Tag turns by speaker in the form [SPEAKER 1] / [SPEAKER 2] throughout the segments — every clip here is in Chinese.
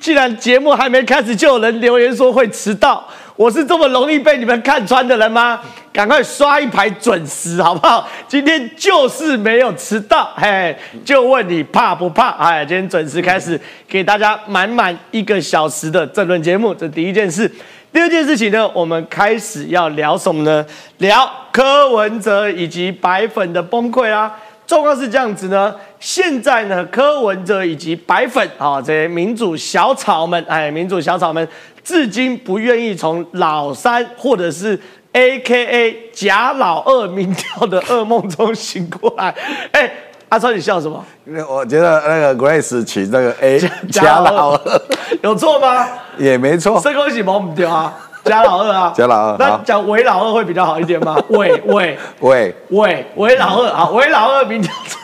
[SPEAKER 1] 既然节目还没开始，就有人留言说会迟到，我是这么容易被你们看穿的人吗？赶快刷一排准时，好不好？今天就是没有迟到，嘿，就问你怕不怕？哎，今天准时开始，给大家满满一个小时的政论节目，这第一件事。第二件事情呢，我们开始要聊什么呢？聊柯文哲以及白粉的崩溃啦。状况是这样子呢，现在呢，柯文哲以及白粉啊，这些民主小草们，哎，民主小草们，至今不愿意从老三或者是 A K A 假老二民调的噩梦中醒过来。哎，阿超，你笑什么？
[SPEAKER 2] 因为我觉得那个 Grace 取那个 A 假老二
[SPEAKER 1] 有错吗？
[SPEAKER 2] 也没错，
[SPEAKER 1] 这恭喜蒙唔掉啊，假老二啊，
[SPEAKER 2] 假老二
[SPEAKER 1] 那
[SPEAKER 2] 好
[SPEAKER 1] 讲伪老二会比较好一点吗？伪伪。
[SPEAKER 2] 喂，
[SPEAKER 1] 伪伪老二啊，伪老二民调中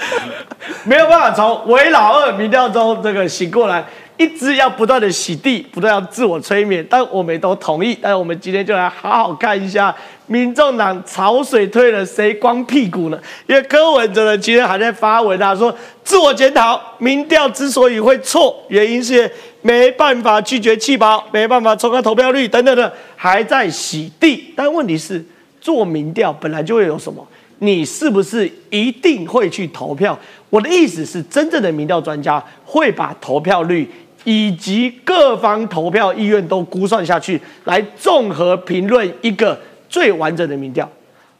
[SPEAKER 1] 没有办法从伪老二民调中这个醒过来，一直要不断的洗地，不断要自我催眠，但我们都同意。但我们今天就来好好看一下，民众党潮水退了，谁光屁股呢？因为柯文哲呢，今天还在发文啊，说自我检讨，民调之所以会错，原因是没办法拒绝气保，没办法冲高投票率等等的，还在洗地。但问题是，做民调本来就会有什么？你是不是一定会去投票？我的意思是，真正的民调专家会把投票率以及各方投票意愿都估算下去，来综合评论一个最完整的民调。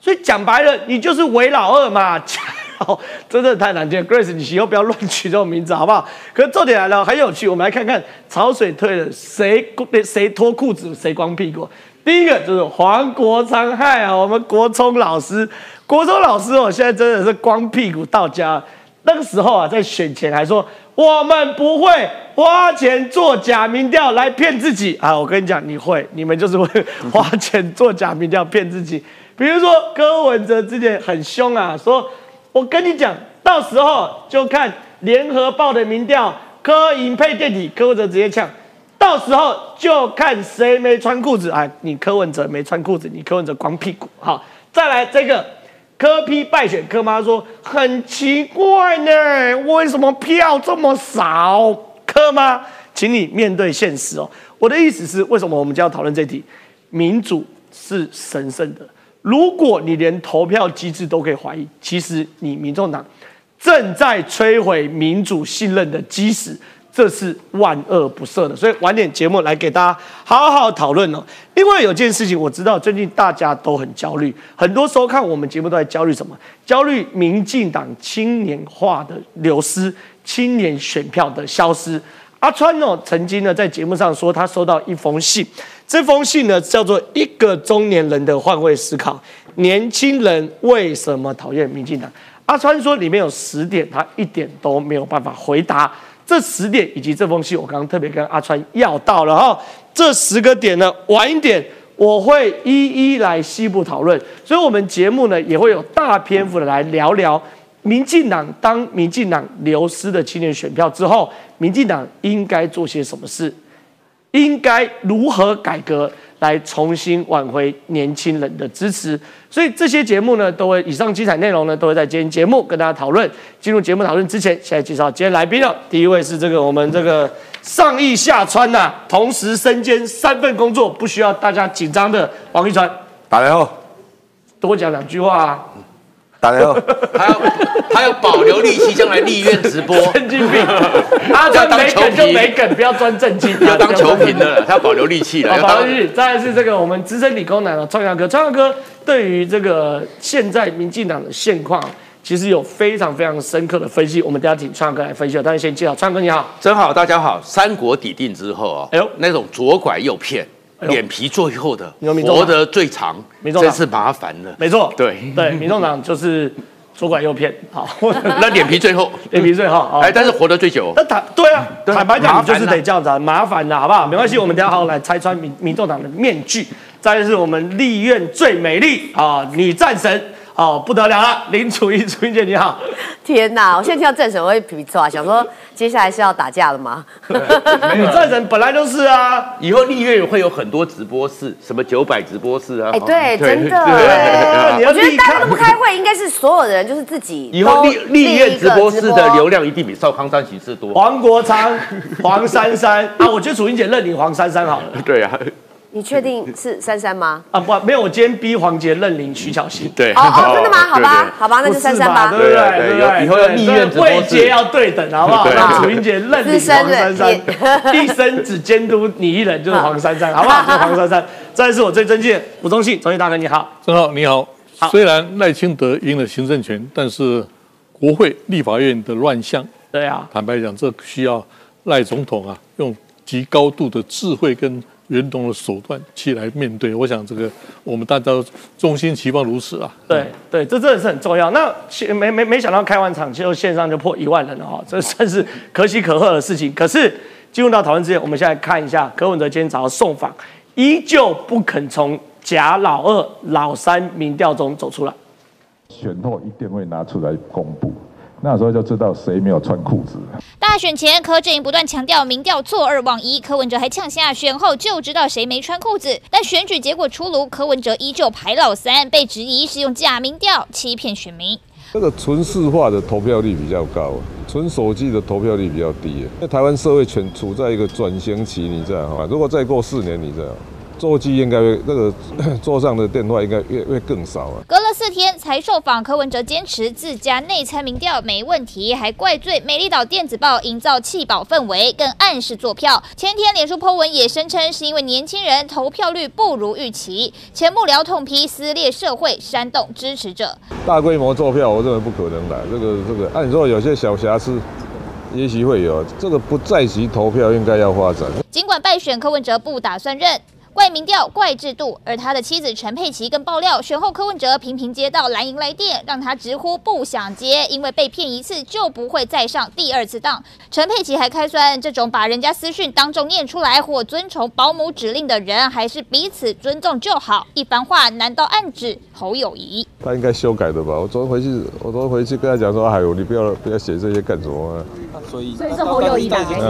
[SPEAKER 1] 所以讲白了，你就是伪老二嘛。好，真的太难听，Grace，你以后不要乱取这种名字好不好？可是重点来了，很有趣，我们来看看潮水退了，谁 谁脱裤子，谁光屁股。第一个就是黄国昌，害啊，我们国聪老师，国聪老师哦，现在真的是光屁股到家。那个时候啊，在选前还说我们不会花钱做假民调来骗自己啊！我跟你讲，你会，你们就是会花钱做假民调骗自己。比如说柯文哲之前很凶啊，说我跟你讲，到时候就看联合报的民调，柯银配电体，柯文哲直接呛。到时候就看谁没穿裤子，哎，你柯文哲没穿裤子，你柯文哲光屁股。好，再来这个柯批败选，柯妈说很奇怪呢，为什么票这么少？柯妈，请你面对现实哦。我的意思是，为什么我们就要讨论这题？民主是神圣的，如果你连投票机制都可以怀疑，其实你民众党正在摧毁民主信任的基石。这是万恶不赦的，所以晚点节目来给大家好好讨论哦。另外有件事情我知道，最近大家都很焦虑，很多收看我们节目都在焦虑什么？焦虑民进党青年化的流失，青年选票的消失。阿川哦，曾经呢在节目上说，他收到一封信，这封信呢叫做《一个中年人的换位思考》，年轻人为什么讨厌民进党？阿川说里面有十点，他一点都没有办法回答。这十点以及这封信，我刚刚特别跟阿川要到了哈。这十个点呢，晚一点我会一一来西部讨论。所以，我们节目呢也会有大篇幅的来聊聊民进党当民进党流失的青年选票之后，民进党应该做些什么事，应该如何改革来重新挽回年轻人的支持。所以这些节目呢，都会以上精彩内容呢，都会在今天节目跟大家讨论。进入节目讨论之前，现在介绍今天来宾了。第一位是这个我们这个上意下川呐、同时身兼三份工作，不需要大家紧张的王一川，
[SPEAKER 2] 打来后，
[SPEAKER 1] 多讲两句话啊。
[SPEAKER 2] 打来后，
[SPEAKER 3] 还要还要保留力气，将来立院直播，
[SPEAKER 1] 神经病，阿川没梗就没梗，不要钻正经，
[SPEAKER 3] 要当球评的了，他要保留力气了，
[SPEAKER 1] 好，再来是这个我们资深理工男哦，创阳哥，创阳哥对于这个现在民进党的现况，其实有非常非常深刻的分析。我们等一下请创阳哥来分析。但是先介绍创阳哥你好，
[SPEAKER 3] 真好，大家好。三国底定之后啊，
[SPEAKER 1] 哎呦。
[SPEAKER 3] 那种左拐右骗，脸皮最厚的活得最长，
[SPEAKER 1] 民众
[SPEAKER 3] 真是麻烦了。
[SPEAKER 1] 没错，
[SPEAKER 3] 对。
[SPEAKER 1] 对，民众党就是左拐右骗，好，
[SPEAKER 3] 那脸皮最厚，
[SPEAKER 1] 脸皮最厚，
[SPEAKER 3] 哎，但是活得最久。
[SPEAKER 1] 那坦对啊，坦白讲，就是得这样子啊，麻烦的好不好？没关系，我们等一下好好来拆穿民民众党的面具。再就是我们立院最美丽啊女战神哦，不得了了，林楚英，楚英姐你好。
[SPEAKER 4] 天哪！我现在听到郑审我会皮皮抽啊，想说接下来是要打架了吗？
[SPEAKER 1] 你战神本来就是啊，
[SPEAKER 3] 以后立院会有很多直播室，什么九百直播室啊？
[SPEAKER 4] 哎，对，真的，
[SPEAKER 1] 对你要
[SPEAKER 4] 我觉得大家都不开会，应该是所有的人就是自己
[SPEAKER 3] 以后
[SPEAKER 4] 都
[SPEAKER 3] 立立院直播室的流量一定比少康三喜事多。
[SPEAKER 1] 黄国昌、黄珊珊啊，我觉得楚英姐认领黄珊珊好了
[SPEAKER 3] 对啊，
[SPEAKER 4] 你确定是珊珊吗？
[SPEAKER 1] 啊，不，没有，我今天逼黄杰认领徐巧芯。
[SPEAKER 3] 对。
[SPEAKER 4] 哦哦，真的吗？好吧，好吧，那就珊珊吧
[SPEAKER 1] 对不对？
[SPEAKER 3] 对？以后要立院直播
[SPEAKER 1] 位阶要对等，好不好？楚英杰认领黄珊珊，一生只监督你一人，就是黄珊珊，好不好？就是黄珊珊。再来是我最尊敬的吴宗信，宗信大哥你好。
[SPEAKER 5] 郑浩你好
[SPEAKER 1] 好，
[SPEAKER 5] 虽然赖清德赢了行政权，但是国会、立法院的乱象，
[SPEAKER 1] 对啊，
[SPEAKER 5] 坦白讲，这需要赖总统啊用极高度的智慧跟圆融的手段去来面对。我想这个我们大家都衷心期望如此啊。
[SPEAKER 1] 对对，这真的是很重要。那现没没没想到开完场就线上就破一万人了哈，这算是可喜可贺的事情。可是进入到讨论之前，我们现在看一下柯文哲今天早上送访，依旧不肯从假老二、老三民调中走出来。
[SPEAKER 6] 选后一定会拿出来公布，那时候就知道谁没有穿裤子。
[SPEAKER 7] 大选前，柯阵营不断强调民调错二望一，柯文哲还呛下选后就知道谁没穿裤子。但选举结果出炉，柯文哲依旧排老三，被质疑是用假民调欺骗选民。
[SPEAKER 8] 这个纯市化的投票率比较高，纯手机的投票率比较低。因为台湾社会全处在一个转型期，你知道哈？如果再过四年，你知道，座机应该会那个 桌上的电话应该越越更少啊。
[SPEAKER 7] 隔了四天才受访，柯文哲坚持自家内参民调没问题，还怪罪美丽岛电子报营造弃保氛围，更暗示做票。前天脸书 po 文也声称是因为年轻人投票率不如预期，前幕僚痛批撕裂社会，煽动支持者。
[SPEAKER 8] 大规模做票，我认为不可能的。这个这个，按说有些小瑕疵，也许会有。这个不在席投票应该要发展。
[SPEAKER 7] 尽管败选，柯文哲不打算认。怪民调、怪制度，而他的妻子陈佩琪更爆料，选后柯文哲频频接到蓝营来电，让他直呼不想接，因为被骗一次就不会再上第二次当。陈佩琪还开酸，这种把人家私讯当众念出来或遵从保姆指令的人，还是彼此尊重就好。一番话难道暗指侯友谊？
[SPEAKER 8] 他应该修改的吧？我昨天回去，我昨天回去跟他讲说，哎呦，你不要不要写这些干什么啊？
[SPEAKER 9] 所以
[SPEAKER 4] 所以是侯友谊打给你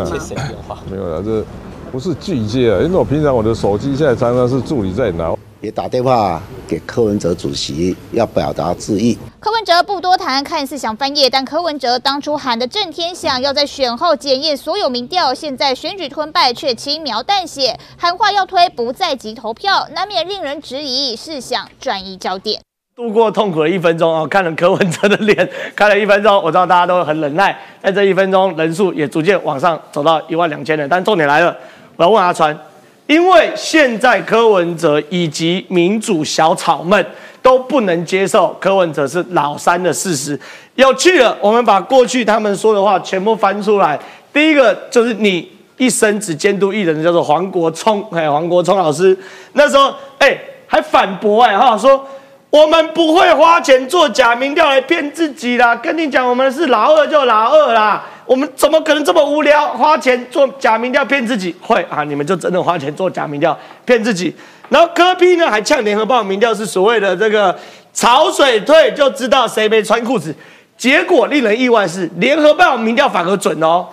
[SPEAKER 4] 吗？
[SPEAKER 8] 没有了，这不是拒接啊，因为我平常我的手机现在常常是助理在拿。
[SPEAKER 10] 也打电话给柯文哲主席，要表达致意。
[SPEAKER 7] 柯文哲不多谈，看似想翻页，但柯文哲当初喊的震天响，要在选后检验所有民调，现在选举吞败却轻描淡写，喊话要推不在籍投票，难免令人质疑是想转移焦点。
[SPEAKER 1] 度过痛苦的一分钟啊！看了柯文哲的脸，看了一分钟，我知道大家都很忍耐，在这一分钟人数也逐渐往上走到一万两千人。但重点来了，我要问阿川，因为现在柯文哲以及民主小草们都不能接受柯文哲是老三的事实。有趣了，我们把过去他们说的话全部翻出来。第一个就是你一生只监督一人，叫做黄国聪，哎，黄国聪老师那时候哎还反驳哎哈说。我们不会花钱做假民调来骗自己啦！跟你讲，我们是老二就老二啦。我们怎么可能这么无聊，花钱做假民调骗自己？会啊，你们就真的花钱做假民调骗自己。然后柯批呢还呛联合报民调是所谓的这个潮水退就知道谁没穿裤子。结果令人意外是，联合报民调反而准哦，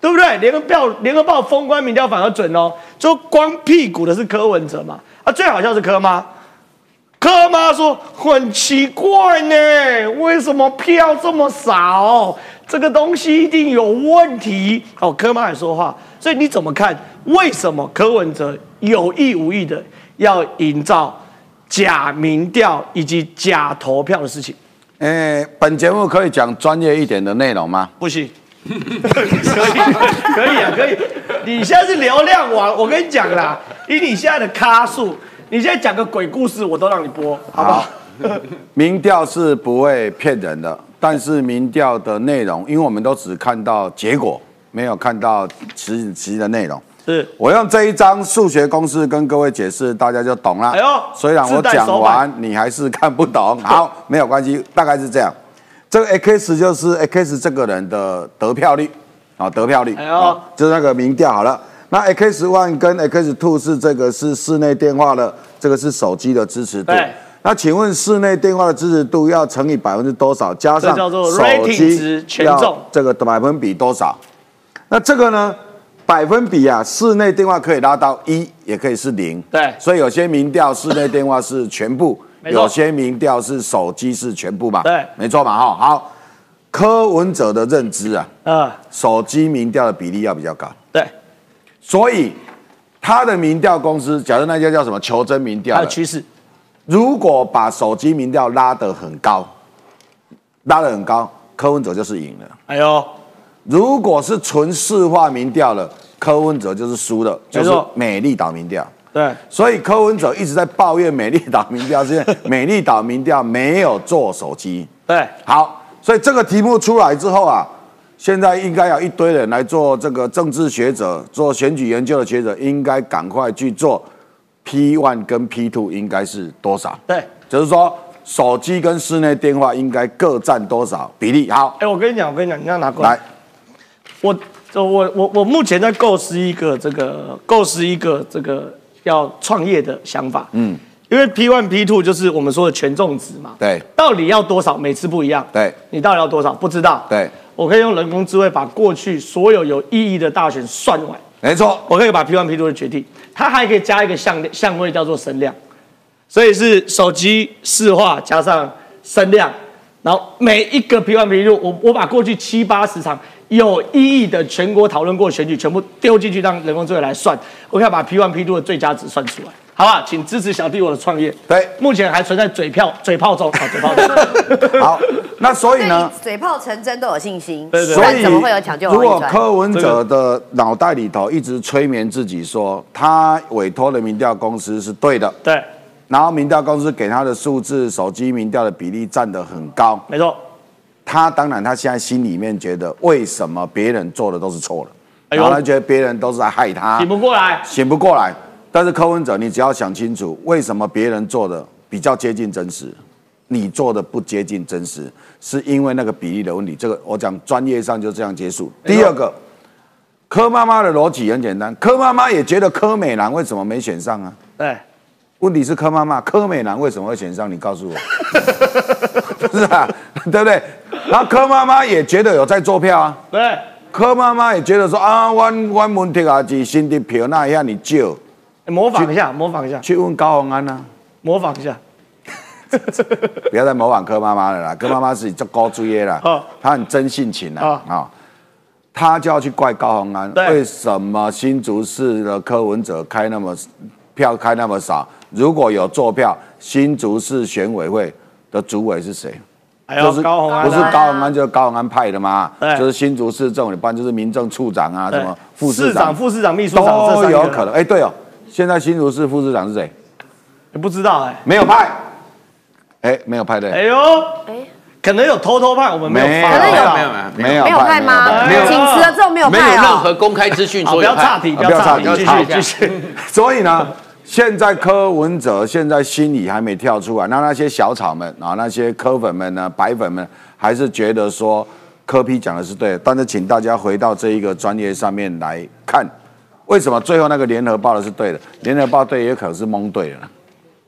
[SPEAKER 1] 对不对？联合报联合报封关民调反而准哦，就光屁股的是柯文哲嘛。啊，最好笑是柯妈。柯妈说很奇怪呢，为什么票这么少？这个东西一定有问题。哦，柯妈也说话，所以你怎么看？为什么柯文哲有意无意的要营造假民调以及假投票的事情？
[SPEAKER 2] 诶，本节目可以讲专业一点的内容吗？
[SPEAKER 1] 不行。可以，可以啊，可以。你现在是流量王，我跟你讲啦，以你现在的咖数。你现在讲个鬼故事，我都让你播，好不好？
[SPEAKER 2] 民调是不会骗人的，但是民调的内容，因为我们都只看到结果，没有看到实实际的内容。
[SPEAKER 1] 是
[SPEAKER 2] 我用这一张数学公式跟各位解释，大家就懂了。
[SPEAKER 1] 哎呦，
[SPEAKER 2] 虽然我讲完你还是看不懂，好，没有关系，大概是这样。这个 x 就是 x 这个人的得票率啊，得票率，
[SPEAKER 1] 哎呦，
[SPEAKER 2] 就是那个民调好了。那 X one 跟 X two 是这个是室内电话的，这个是手机的支持度。那请问室内电话的支持度要乘以百分之多少？加上手机要
[SPEAKER 1] 重
[SPEAKER 2] 这个百分比多少？那这个呢？百分比啊，室内电话可以拉到一，也可以是零。
[SPEAKER 1] 对
[SPEAKER 2] 所以有些民调室内电话是全部，有些民调是手机是全部嘛。
[SPEAKER 1] 对
[SPEAKER 2] 没错嘛哈。好，柯文哲的认知啊，
[SPEAKER 1] 呃，
[SPEAKER 2] 手机民调的比例要比较高，
[SPEAKER 1] 对，
[SPEAKER 2] 所以他的民调公司，假如那家叫什么求真民调的，
[SPEAKER 1] 还有趋势，
[SPEAKER 2] 如果把手机民调拉得很高，拉得很高，柯文哲就是赢了。
[SPEAKER 1] 哎呦，
[SPEAKER 2] 如果是纯市话民调了，柯文哲就是输了，就是美丽岛民调。
[SPEAKER 1] 对，
[SPEAKER 2] 所以柯文哲一直在抱怨美丽岛民调，是因为美丽岛民调没有做手机。
[SPEAKER 1] 对，
[SPEAKER 2] 好，所以这个题目出来之后啊，现在应该有一堆人来做这个政治学者、做选举研究的学者，应该赶快去做 P one 跟 P two 应该是多少？
[SPEAKER 1] 对，
[SPEAKER 2] 就是说手机跟室内电话应该各占多少比例？好，
[SPEAKER 1] 哎，我跟你讲，我跟你讲，你要拿过来。我我我我目前在构思一个这个构思一个这个要创业的想法，
[SPEAKER 2] 嗯，
[SPEAKER 1] 因为 P one P two 就是我们说的权重值嘛，
[SPEAKER 2] 对。
[SPEAKER 1] 到底要多少，每次不一样，
[SPEAKER 2] 对。
[SPEAKER 1] 你到底要多少不知道，
[SPEAKER 2] 对，
[SPEAKER 1] 我可以用人工智慧把过去所有有意义的大选算完，
[SPEAKER 2] 没错，
[SPEAKER 1] 我可以把 P one P two 的决定，它还可以加一个相相位叫做声量，所以是手机市话加上声量，然后每一个 P one P two，我我把过去七八十场有意义的全国讨论过选举全部丢进去，让人工智慧来算，我可以把 P one P two 的最佳值算出来，好不好？请支持小弟我的创业。
[SPEAKER 2] 对，
[SPEAKER 1] 目前还存在嘴炮嘴炮中，好嘴炮中。
[SPEAKER 2] 好，那所以呢？
[SPEAKER 4] 嘴炮成真都有信心，
[SPEAKER 1] 对对
[SPEAKER 2] 所以
[SPEAKER 4] 怎么会有抢救
[SPEAKER 2] 如果？柯文哲的脑袋里头一直催眠自己说，他委托的民调公司是对的，
[SPEAKER 1] 对，
[SPEAKER 2] 然后民调公司给他的数字，手机民调的比例占得很高，
[SPEAKER 1] 没错。
[SPEAKER 2] 他当然他现在心里面觉得，为什么别人做的都是错的，
[SPEAKER 1] 哎呦
[SPEAKER 2] 然后他觉得别人都是在害他，
[SPEAKER 1] 醒不过来，
[SPEAKER 2] 醒不过来。但是柯文哲，你只要想清楚，为什么别人做的比较接近真实，你做的不接近真实，是因为那个比例的问题。这个我讲专业上就这样结束。第二个，柯妈妈的逻辑很简单，柯妈妈也觉得柯美兰为什么没选上啊？
[SPEAKER 1] 对，
[SPEAKER 2] 问题是柯妈妈，柯美兰为什么会选上？你告诉我，是啊，对不对？然后柯妈妈也觉得有在做票啊，
[SPEAKER 1] 对，
[SPEAKER 2] 柯妈妈也觉得说啊，阮阮问题啊是新的票那一下你少，
[SPEAKER 1] 模仿一下，模仿一下，
[SPEAKER 2] 去问高鸿安啊，
[SPEAKER 1] 模仿一下。
[SPEAKER 2] 不要再模仿柯妈妈了啦，柯妈妈是做高追的啦
[SPEAKER 1] 哦，
[SPEAKER 2] 她很真性情啦
[SPEAKER 1] 哦
[SPEAKER 2] 啊，她就要去怪高鸿安，
[SPEAKER 1] 对
[SPEAKER 2] 为什么新竹市的柯文哲开那么票开那么少？如果有坐票，新竹市选委会的主委是谁？就是
[SPEAKER 1] 高鸿安啊，
[SPEAKER 2] 不是高鸿安就是高鸿安派的嘛？
[SPEAKER 1] 对
[SPEAKER 2] 就是新竹市政府，不然就是民政处长啊，什么副市
[SPEAKER 1] 市长、副市长、秘书长这
[SPEAKER 2] 都有可能。哎，对哦，现在新竹市副市长是谁？
[SPEAKER 1] 也不知道哎。
[SPEAKER 2] 没有派，哎，没有派对，
[SPEAKER 1] 哎呦，
[SPEAKER 4] 哎，
[SPEAKER 1] 可能有偷偷派，我们没有
[SPEAKER 2] 没有
[SPEAKER 1] 发
[SPEAKER 4] 可能有
[SPEAKER 1] 到
[SPEAKER 3] 没有没有
[SPEAKER 2] 没有
[SPEAKER 4] 没有派吗？
[SPEAKER 2] 没有
[SPEAKER 1] 派
[SPEAKER 4] 请辞了之后没有
[SPEAKER 3] 没有
[SPEAKER 4] 派哦。
[SPEAKER 3] 任何公开资讯，说派。
[SPEAKER 1] 不要岔题，不
[SPEAKER 2] 要
[SPEAKER 1] 岔题，继续继续。
[SPEAKER 2] 所以呢，现在柯文哲现在心里还没跳出来，那那些小草们啊，那些柯粉们呢，白粉们还是觉得说柯批讲的是对的，但是请大家回到这一个专业上面来看，为什么最后那个联合报的是对的？联合报对也可能是蒙对了啦，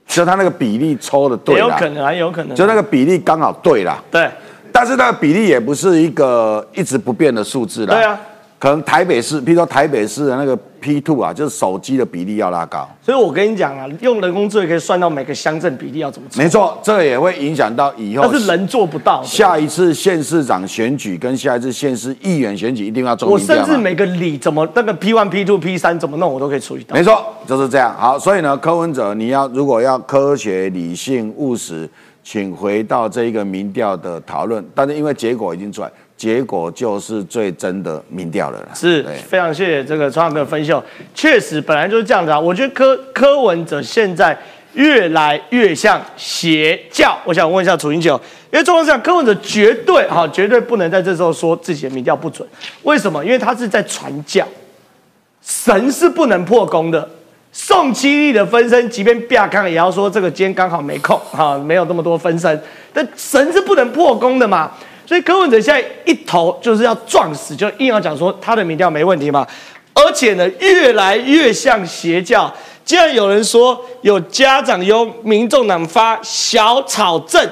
[SPEAKER 2] 就他那个比例抽的对
[SPEAKER 1] 有可能还，有可能。
[SPEAKER 2] 就那个比例刚好对啦。
[SPEAKER 1] 对
[SPEAKER 2] 但是那个比例也不是一个一直不变的数字啦。
[SPEAKER 1] 对啊，
[SPEAKER 2] 可能台北市，譬如说台北市的那个 P two 啊，就是手机的比例要拉高。
[SPEAKER 1] 所以我跟你讲啊，用人工智慧可以算到每个乡镇比例要怎么做，
[SPEAKER 2] 没错，这个也会影响到以后
[SPEAKER 1] 但是人做不到。
[SPEAKER 2] 下一次县市长选举跟下一次县市议员选举一定要中
[SPEAKER 1] 我甚至每个里怎么那个 P one、P two、P 三怎么弄，我都可以处理到。
[SPEAKER 2] 没错，就是这样。好，所以呢，柯文哲，你要如果要科学、理性、务实，请回到这一个民调的讨论。但是因为结果已经出来，结果就是最真的民调了啦。
[SPEAKER 1] 是非常谢谢这个川哥的分享，确实本来就是这样子啊。我觉得柯柯文哲现在越来越像邪教。我想问一下楚英九，因为状况是这样，柯文哲绝对哈、绝对不能在这时候说自己的民调不准。为什么？因为他是在传教，神是不能破功的。宋七力的分身，即便亚康也要说这个今天刚好没空哈、没有那么多分身，但神是不能破功的嘛。所以柯文哲现在一头就是要撞死，就硬要讲说他的民调没问题嘛，而且呢越来越像邪教。竟然有人说有家长由民众党发小草证。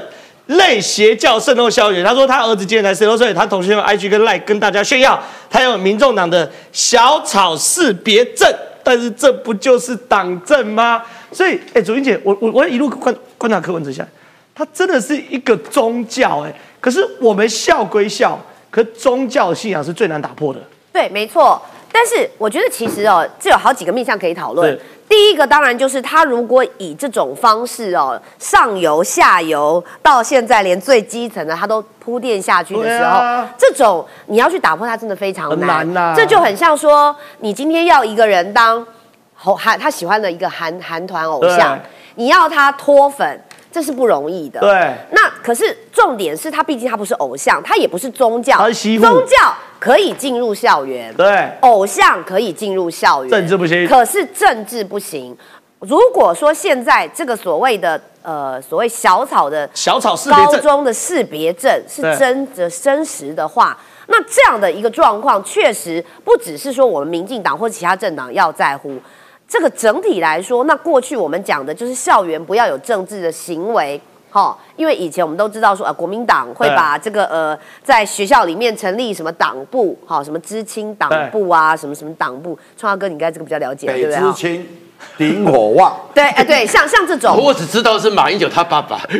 [SPEAKER 1] 类邪教渗透校园，他说他儿子今年才十六岁，他同学用 IG 跟赖跟大家炫耀，他有民众党的小草识别证，但是这不就是党证吗？所以，哎，左英姐，我我我一路观观察柯文哲下，他真的是一个宗教，哎，可是我们笑归笑，可宗教信仰是最难打破的。
[SPEAKER 4] 对，没错。但是我觉得其实哦，这有好几个面向可以讨论。第一个当然就是他如果以这种方式哦，上游、下游到现在连最基层的他都铺垫下去的时候，这种你要去打破它真的非常难。
[SPEAKER 1] 难
[SPEAKER 4] 这就很像说，你今天要一个人当韩他喜欢的一个韩韩团偶像，你要他脱粉。这是不容易的。
[SPEAKER 1] 对。
[SPEAKER 4] 那可是重点是他毕竟他不是偶像，他也不是宗教。
[SPEAKER 1] 他是
[SPEAKER 4] 宗教可以进入校园。
[SPEAKER 1] 对。
[SPEAKER 4] 偶像可以进入校园。
[SPEAKER 1] 政治不行。
[SPEAKER 4] 可是政治不行。如果说现在这个所谓的呃所谓小草的
[SPEAKER 1] 小草
[SPEAKER 4] 高中的识别证是真的真实的话，那这样的一个状况确实不只是说我们民进党或其他政党要在乎。这个整体来说，那过去我们讲的就是校园不要有政治的行为，哈，因为以前我们都知道说，呃，国民党会把这个呃，在学校里面成立什么党部，哈，什么知青党部啊，什么什么党部，创华哥，你应该这个比较了解，对不对？
[SPEAKER 2] 知青。顶火旺，
[SPEAKER 4] 对，哎，对，像像这种，
[SPEAKER 3] 我只知道是马英九他爸爸。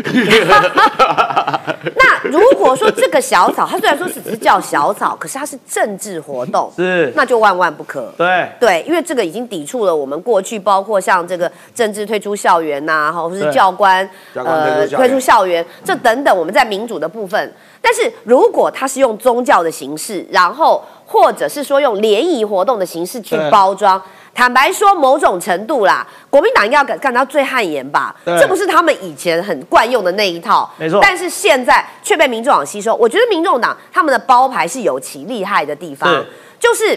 [SPEAKER 4] 那如果说这个小草，它虽然说只是叫小草，可是它是政治活动，
[SPEAKER 1] 是，
[SPEAKER 4] 那就万万不可。
[SPEAKER 1] 对，
[SPEAKER 4] 对，因为这个已经抵触了我们过去，包括像这个政治退出校园呐，或者是教官
[SPEAKER 2] 呃
[SPEAKER 4] 退出校园，这等等，我们在民主的部分。但是如果他是用宗教的形式，然后或者是说用联谊活动的形式去包装。坦白说，某种程度啦，国民党应该要感感到最汗颜吧？这不是他们以前很惯用的那一套，
[SPEAKER 1] 没错。
[SPEAKER 4] 但是现在却被民众党吸收。我觉得民众党他们的包牌是有其厉害的地方，就是。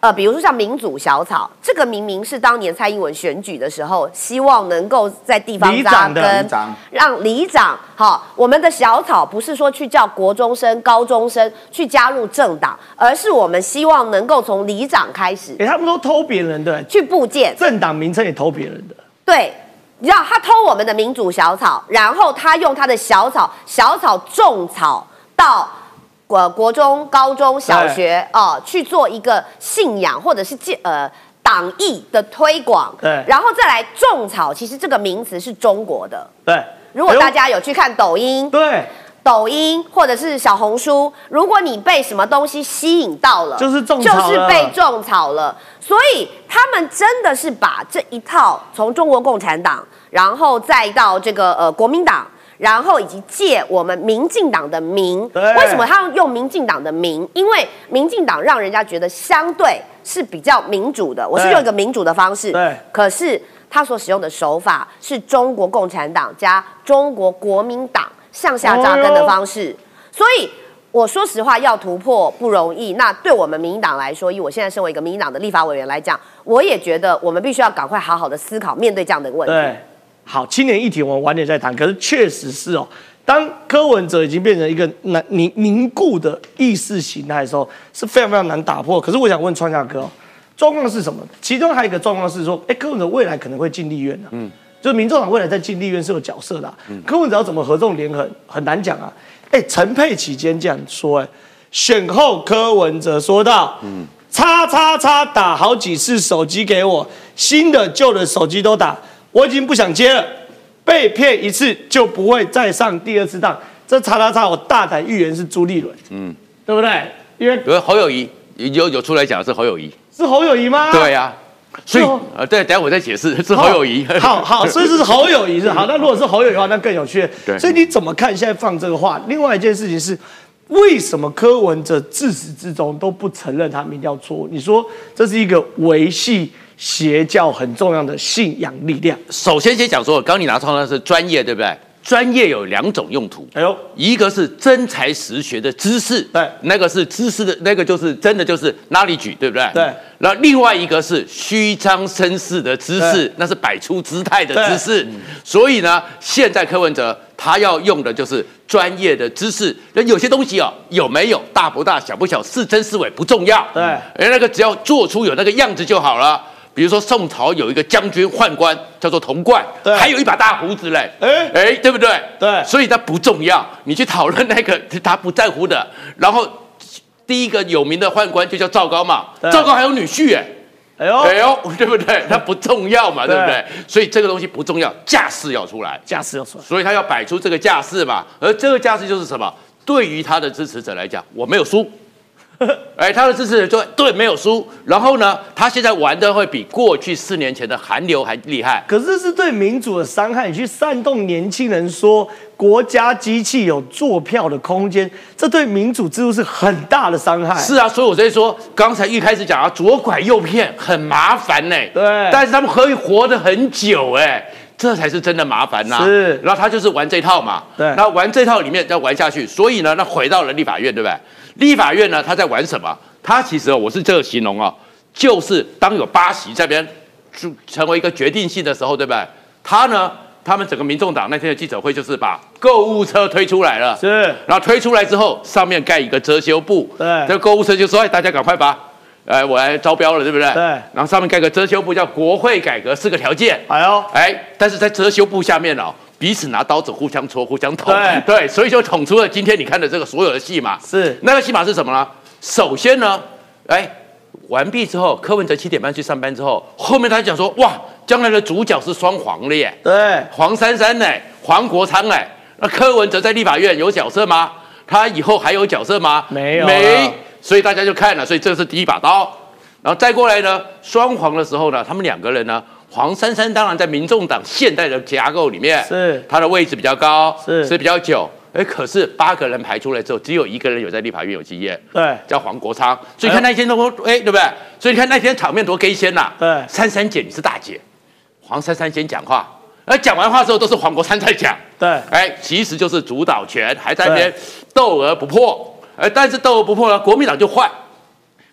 [SPEAKER 4] 呃，比如说像民主小草，这个明明是当年蔡英文选举的时候，希望能够在地方扎根，让里长好，我们的小草不是说去叫国中生、高中生去加入政党，而是我们希望能够从里长开始。
[SPEAKER 1] 哎，他们都偷别人的，
[SPEAKER 4] 去部件
[SPEAKER 1] 政党名称也偷别人的。
[SPEAKER 4] 对，你知道他偷我们的民主小草，然后他用他的小草小草种草到。国国中、高中小学哦，去做一个信仰或者是建呃党义的推广，
[SPEAKER 1] 对，
[SPEAKER 4] 然后再来种草。其实这个名词是中国的，
[SPEAKER 1] 对。
[SPEAKER 4] 如果大家有去看抖音，
[SPEAKER 1] 对，
[SPEAKER 4] 抖音或者是小红书，如果你被什么东西吸引到了，
[SPEAKER 1] 就是种
[SPEAKER 4] 草，就是被种草了。所以他们真的是把这一套从中国共产党，然后再到这个呃国民党。然后以及借我们民进党的名，为什么他要用民进党的名？因为民进党让人家觉得相对是比较民主的，我是用一个民主的方式。
[SPEAKER 1] 对。
[SPEAKER 4] 可是他所使用的手法是中国共产党加中国国民党向下扎根的方式，所以我说实话，要突破不容易。那对我们民进党来说，以我现在身为一个民进党的立法委员来讲，我也觉得我们必须要赶快好好的思考面对这样的问题。
[SPEAKER 1] 好，青年议题我们晚点再谈。可是确实是哦，当柯文哲已经变成一个难凝凝固的意识形态的时候，是非常非常难打破。可是我想问川下哥，状况是什么？其中还有一个状况是说，哎，柯文哲未来可能会进立院的，嗯，就是民众党未来在进立院是有角色的。嗯，柯文哲要怎么合纵连横，很难讲啊。哎，陈佩琪今天这样说，哎，选后柯文哲说到，嗯，叉叉叉打好几次手机给我，新的旧的手机都打。我已经不想接了，被骗一次就不会再上第二次当。这叉叉叉，我大胆预言是朱立伦，嗯，对不对？因为
[SPEAKER 3] 侯友谊有有出来讲是侯友谊，
[SPEAKER 1] 是侯友谊吗？
[SPEAKER 3] 对呀，所以呃，对，等下我再解释是侯友谊。
[SPEAKER 1] 好好，所以是侯友谊是好。那如果是侯友谊的话，那更有趣。
[SPEAKER 3] 对，
[SPEAKER 1] 所以你怎么看现在放这个话？另外一件事情是，为什么柯文哲自始至终都不承认他民调错误？你说这是一个维系？邪教很重要的信仰力量。
[SPEAKER 3] 首先先讲说，刚你拿出来的是专业，对不对？专业有两种用途。哎呦，一个是真才实学的知识，
[SPEAKER 1] 对，
[SPEAKER 3] 那个是知识的，那个就是真的就是 knowledge，对不对？
[SPEAKER 1] 对。
[SPEAKER 3] 那另外一个是虚张声势的知识，那是摆出姿态的知识。所以呢，现在柯文哲他要用的就是专业的知识。那有些东西哦，有没有大不大小不小，是真是伪不重要。
[SPEAKER 1] 对。
[SPEAKER 3] 而那个只要做出有那个样子就好了。比如说宋朝有一个将军宦官叫做童贯，
[SPEAKER 1] 对
[SPEAKER 3] 还有一把大胡子嘞，
[SPEAKER 1] 哎
[SPEAKER 3] 哎，对不对？
[SPEAKER 1] 对
[SPEAKER 3] 所以他不重要，你去讨论那个 他不在乎的。然后第一个有名的宦官就叫赵高嘛，
[SPEAKER 1] 对
[SPEAKER 3] 赵高还有女婿哎。
[SPEAKER 1] 哎呦，
[SPEAKER 3] 哎呦，对不对？他不重要嘛，对不对
[SPEAKER 1] 对？
[SPEAKER 3] 所以这个东西不重要，架势要出来，
[SPEAKER 1] 架势要出来，
[SPEAKER 3] 所以他要摆出这个架势嘛。而这个架势就是什么？对于他的支持者来讲，我没有输。哎，他的支持者说对，没有输。然后呢，他现在玩的会比过去四年前的韩流还厉害。
[SPEAKER 1] 可是这是对民主的伤害。你去煽动年轻人说国家机器有做票的空间，这对民主制度是很大的伤害。
[SPEAKER 3] 是啊，所以我在说，刚才一开始讲啊，左拐右骗很麻烦呢、
[SPEAKER 1] 对
[SPEAKER 3] 但是他们可以活得很久哎、这才是真的麻烦呐、
[SPEAKER 1] 是
[SPEAKER 3] 然后他就是玩这套嘛。
[SPEAKER 1] 对
[SPEAKER 3] 那玩这套里面要玩下去，所以呢，那回到了立法院，对不对？立法院呢，他在玩什么？他其实哦我是这个形容啊，就是当有八席这边就成为一个决定性的时候，对不对？他呢，他们整个民众党那天的记者会就是把购物车推出来了，
[SPEAKER 1] 是
[SPEAKER 3] 然后推出来之后，上面盖一个遮羞布，
[SPEAKER 1] 对
[SPEAKER 3] 这个购物车就说：“哎，大家赶快把，哎，我来招标了，对不对？”
[SPEAKER 1] 对
[SPEAKER 3] 然后上面盖个遮羞布，叫国会改革四个条件。
[SPEAKER 1] 哎呦，
[SPEAKER 3] 哎，但是在遮羞布下面哦，彼此拿刀子互相戳、互相捅，
[SPEAKER 1] 对
[SPEAKER 3] 所以就捅出了今天你看的这个所有的戏码。
[SPEAKER 1] 是
[SPEAKER 3] 那个戏码是什么呢？首先呢，哎，完毕之后，柯文哲七点半去上班之后，后面他讲说：“哇，将来的主角是双黄的耶。”
[SPEAKER 1] 对，
[SPEAKER 3] 黄珊珊呢，黄国昌哎，那柯文哲在立法院有角色吗？他以后还有角色吗？
[SPEAKER 1] 没有
[SPEAKER 3] 没，所以大家就看了，所以这是第一把刀。然后再过来呢，双黄的时候呢，他们两个人呢，黄珊珊当然在民众党现代的架构里面
[SPEAKER 1] 是
[SPEAKER 3] 他的位置比较高，
[SPEAKER 1] 是
[SPEAKER 3] 是比较久。哎，可是八个人排出来之后，只有一个人有在立法院有经验，
[SPEAKER 1] 对
[SPEAKER 3] 叫黄国昌。所以看那天多哎，对不对？所以你看那天场面多 gay 鲜呐。
[SPEAKER 1] 对
[SPEAKER 3] 珊珊姐你是大姐，黄珊珊先讲话，而讲完话之后都是黄国昌在讲。
[SPEAKER 1] 对
[SPEAKER 3] 哎，其实就是主导权还在那边斗而不破。哎，但是斗而不破呢，国民党就坏，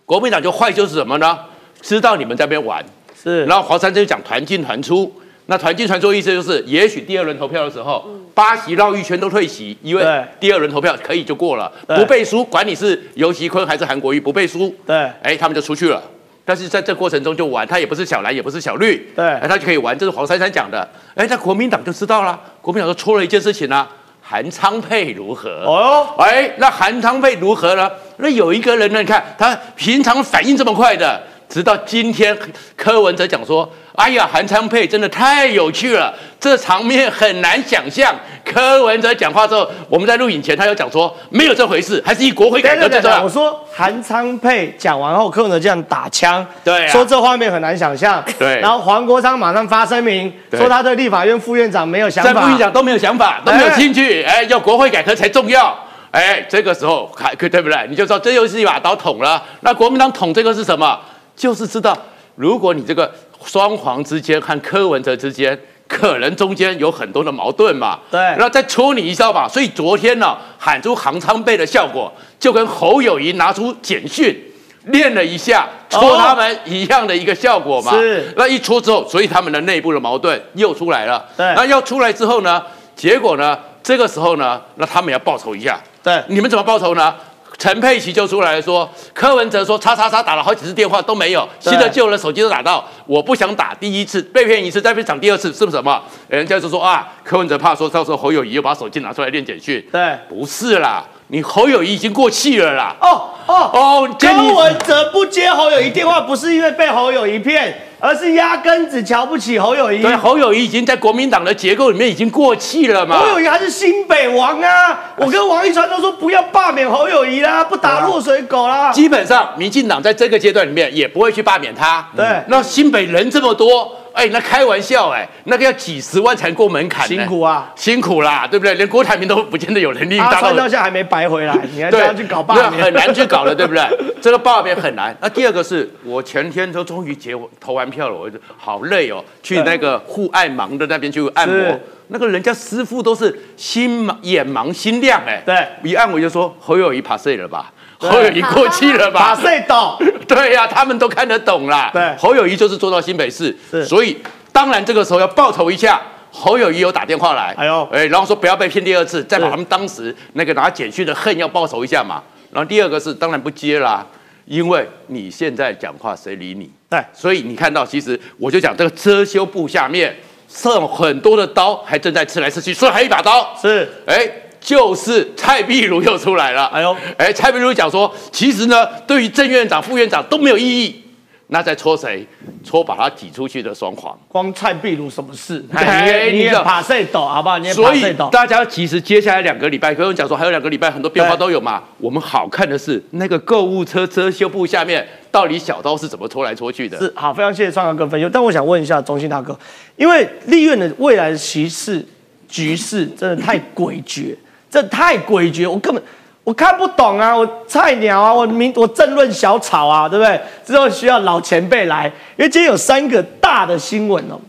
[SPEAKER 3] 国民党就坏就是什么呢？知道你们在那边玩，
[SPEAKER 1] 是，
[SPEAKER 3] 然后黄珊珊就讲团进团出。那团进团出的意思就是，也许第二轮投票的时候，八席绕一圈都退席，因为第二轮投票可以就过了，不背书，管你是尤熙坤还是韩国瑜，不背书，
[SPEAKER 1] 对
[SPEAKER 3] 哎，他们就出去了。但是在这过程中就玩，他也不是小蓝，也不是小绿，
[SPEAKER 1] 对
[SPEAKER 3] 哎，他就可以玩，这是黄珊珊讲的。哎，那国民党就知道了，国民党就出了一件事情啊，韩昌沛如何？
[SPEAKER 1] 哦哟，
[SPEAKER 3] 哎，那韩昌沛如何呢？那有一个人呢，你看他平常反应这么快的，直到今天柯文哲讲说：“哎呀，韩昌配真的太有趣了，这场面很难想象。”柯文哲讲话之后，我们在录影前他又讲说没有这回事，还是以国会改革最重要
[SPEAKER 1] 我。说韩昌配讲完后，柯文哲这样打枪，
[SPEAKER 3] 对啊
[SPEAKER 1] 说这画面很难想象，
[SPEAKER 3] 对
[SPEAKER 1] 然后黄国昌马上发声明，
[SPEAKER 3] 对
[SPEAKER 1] 说他对立法院副院长没有想法
[SPEAKER 3] 在
[SPEAKER 1] 法，
[SPEAKER 3] 副院长都没有想法，都没有兴趣，哎，要国会改革才重要。哎，这个时候还对不对？你就知道这又是一把刀捅了。那国民党捅这个是什么？就是知道，如果你这个双黄之间和柯文哲之间，可能中间有很多的矛盾嘛。
[SPEAKER 1] 对
[SPEAKER 3] 然后再戳你一下嘛。所以昨天呢，喊出行昌倍的效果，就跟侯友谊拿出简讯。练了一下，戳他们一样的一个效果嘛。
[SPEAKER 1] 是
[SPEAKER 3] 那一戳之后，所以他们的内部的矛盾又出来了。
[SPEAKER 1] 对
[SPEAKER 3] 那要出来之后呢，结果呢，这个时候呢，那他们要报仇一下。
[SPEAKER 1] 对
[SPEAKER 3] 你们怎么报仇呢？陈佩琪就出来说，柯文哲说叉叉叉打了好几次电话都没有，新的旧的手机都打到，我不想打第一次，被骗一次再被抢第二次是不是什么？人家就说啊，柯文哲怕说到时候侯友谊又把手机拿出来练简讯，
[SPEAKER 1] 对，
[SPEAKER 3] 不是啦，你侯友谊已经过气了啦。
[SPEAKER 1] 哦哦
[SPEAKER 3] 哦，
[SPEAKER 1] 柯文哲不接侯友谊电话，不是因为被侯友谊骗，而是压根子瞧不起侯友谊。
[SPEAKER 3] 对，侯友谊已经在国民党的结构里面已经过气了嘛。
[SPEAKER 1] 侯友谊还是新北王啊！我跟王一川都说不要罢免侯友谊啦，不打落水狗啦。
[SPEAKER 3] 基本上，民进党在这个阶段里面也不会去罢免他。
[SPEAKER 1] 对
[SPEAKER 3] 那新北人这么多，哎，那开玩笑哎，那个要几十万才过门槛，
[SPEAKER 1] 辛苦啊
[SPEAKER 3] 辛苦啦，对不对？连郭台铭都不见得有能力
[SPEAKER 1] 阿
[SPEAKER 3] 达到
[SPEAKER 1] 川到现在还没白回来，你还叫
[SPEAKER 3] 对，
[SPEAKER 1] 他去搞罢免，
[SPEAKER 3] 很难去搞了，对不对？这个罢免很难。那第二个是我前天都终于结投完票了，我就好累哦，去那个护爱盲的那边去按摩。那个人家师傅都是心盲眼盲心亮哎，
[SPEAKER 1] 对
[SPEAKER 3] 一按我就说侯友谊爬碎了吧，
[SPEAKER 1] 对
[SPEAKER 3] 侯友谊过气了吧，
[SPEAKER 1] 把谁懂？
[SPEAKER 3] 对呀、他们都看得懂啦。
[SPEAKER 1] 对
[SPEAKER 3] 侯友谊就是做到新北市，所以当然这个时候要报仇一下。侯友谊有打电话来，
[SPEAKER 1] 哎呦
[SPEAKER 3] 哎，然后说不要被骗第二次，再把他们当时那个拿简讯的恨要报仇一下嘛。然后第二个是当然不接啦，因为你现在讲话谁理你？
[SPEAKER 1] 对，
[SPEAKER 3] 所以你看到，其实我就讲这个遮羞布下面剩很多的刀，还正在吃来吃去，所以还有一把刀
[SPEAKER 1] 是，
[SPEAKER 3] 哎，就是蔡壁如又出来了。哎呦，哎，蔡壁如讲说，其实呢，对于郑院长、副院长都没有意义。那在戳谁？戳把他挤出去的双黄。
[SPEAKER 1] 光蔡壁如什么事？哎，你也怕谁抖？好不好？你也
[SPEAKER 3] 所以大家其实接下来两个礼拜，跟我讲说还有两个礼拜，很多变化都有嘛。我们好看的是那个购物车遮羞布下面，到底小刀是怎么戳来戳去的？
[SPEAKER 1] 是好，非常谢谢创阳哥分析。但我想问一下中心大哥，因为立院的未来的形势局势真的太诡谲，这太诡谲，我根本。我看不懂啊，我菜鸟啊，我民我政论小草啊，对不对？之后需要老前辈来，因为今天有三个大的新闻哦。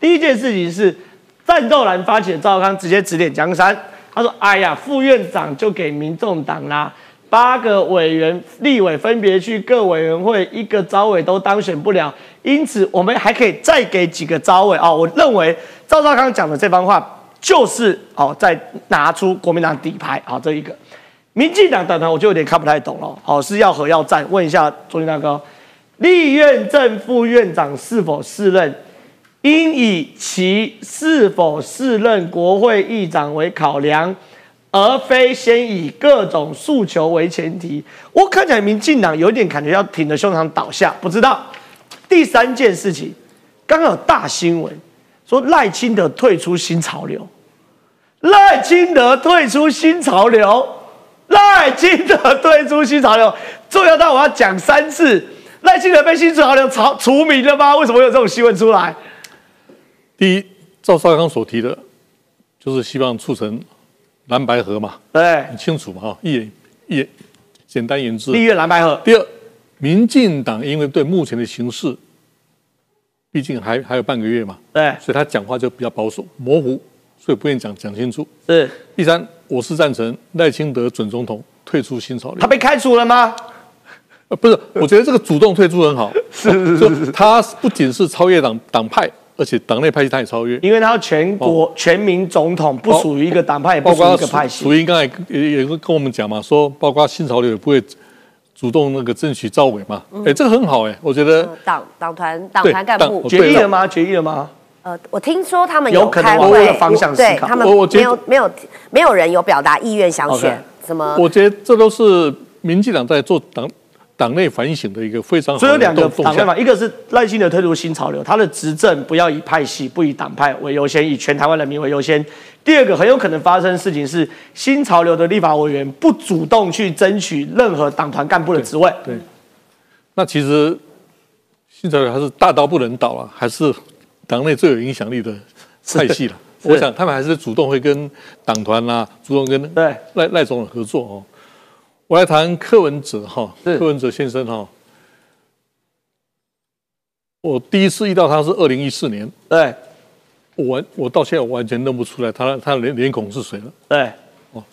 [SPEAKER 1] 第一件事情是战斗蓝发起的赵康直接指点江山，他说：“哎呀，副院长就给民众党啦，八个委员立委分别去各委员会，一个招委都当选不了，因此我们还可以再给几个招委哦。”我认为赵少康讲的这番话就是哦，在拿出国民党底牌好这一个。民进党党团我就有点看不太懂了，好是要和要战？问一下中心大哥，立院正副院长是否适任，应以其是否适任国会议长为考量，而非先以各种诉求为前提。我看起来民进党有点感觉要挺着胸膛倒下，不知道。第三件事情，刚刚有大新闻说赖清德退出新潮流，赖清德退出新潮流。赖清德退出新潮流，重要到我要讲三次。赖清德被新潮流除除名了吗？为什么有这种新闻出来？
[SPEAKER 5] 第一，赵少康所提的，就是希望促成蓝白河嘛，
[SPEAKER 1] 对，
[SPEAKER 5] 很清楚嘛，哈，一言一言，简单言之，
[SPEAKER 1] 立院蓝白河。
[SPEAKER 5] 第二，民进党因为对目前的形势，毕竟还还有半个月嘛，
[SPEAKER 1] 对，
[SPEAKER 5] 所以他讲话就比较保守、模糊，所以不愿意讲讲清楚。
[SPEAKER 1] 是。
[SPEAKER 5] 第三。我是赞成赖清德准总统退出新潮流。
[SPEAKER 1] 他被开除了吗？
[SPEAKER 5] 呃，不是，我觉得这个主动退出很好。
[SPEAKER 1] 是是是，
[SPEAKER 5] 他不仅是超越党党派，而且党内派系他也超越。
[SPEAKER 1] 因为他全国全民总统不属于一个党派，也不属于一个派系。
[SPEAKER 5] 楚英刚才也也跟我们讲嘛，说包括新潮流也不会主动那个争取招委嘛。哎，这个很好哎，我觉得。
[SPEAKER 4] 党党团党团干部
[SPEAKER 1] 决议了吗？决议了吗？
[SPEAKER 4] 呃，我听说他们有开会，对他们没有没有没有人有表达意愿想选什么？
[SPEAKER 5] 我觉得这都是民进党在做党党内反省的一个非常好。
[SPEAKER 1] 所以有两个党内嘛，一个是赖清德推出新潮流，他的执政不要以派系不以党派为优先，以全台湾人民为优先。第二个很有可能发生的事情是，新潮流的立法委员不主动去争取任何党团干部的职位。
[SPEAKER 5] 对，那其实新潮流还是大刀不能倒啊，还是。党内最有影响力的派系了，我想他们还是主动会跟党团啦，主动跟
[SPEAKER 1] 赖
[SPEAKER 5] 赖总统合作哦。我来谈柯文哲哈，柯文哲先生哈，我第一次遇到他是二零一四年，
[SPEAKER 1] 对，
[SPEAKER 5] 我完我到现在我完全认不出来他他的脸脸孔是谁了，
[SPEAKER 1] 对，
[SPEAKER 5] 哦，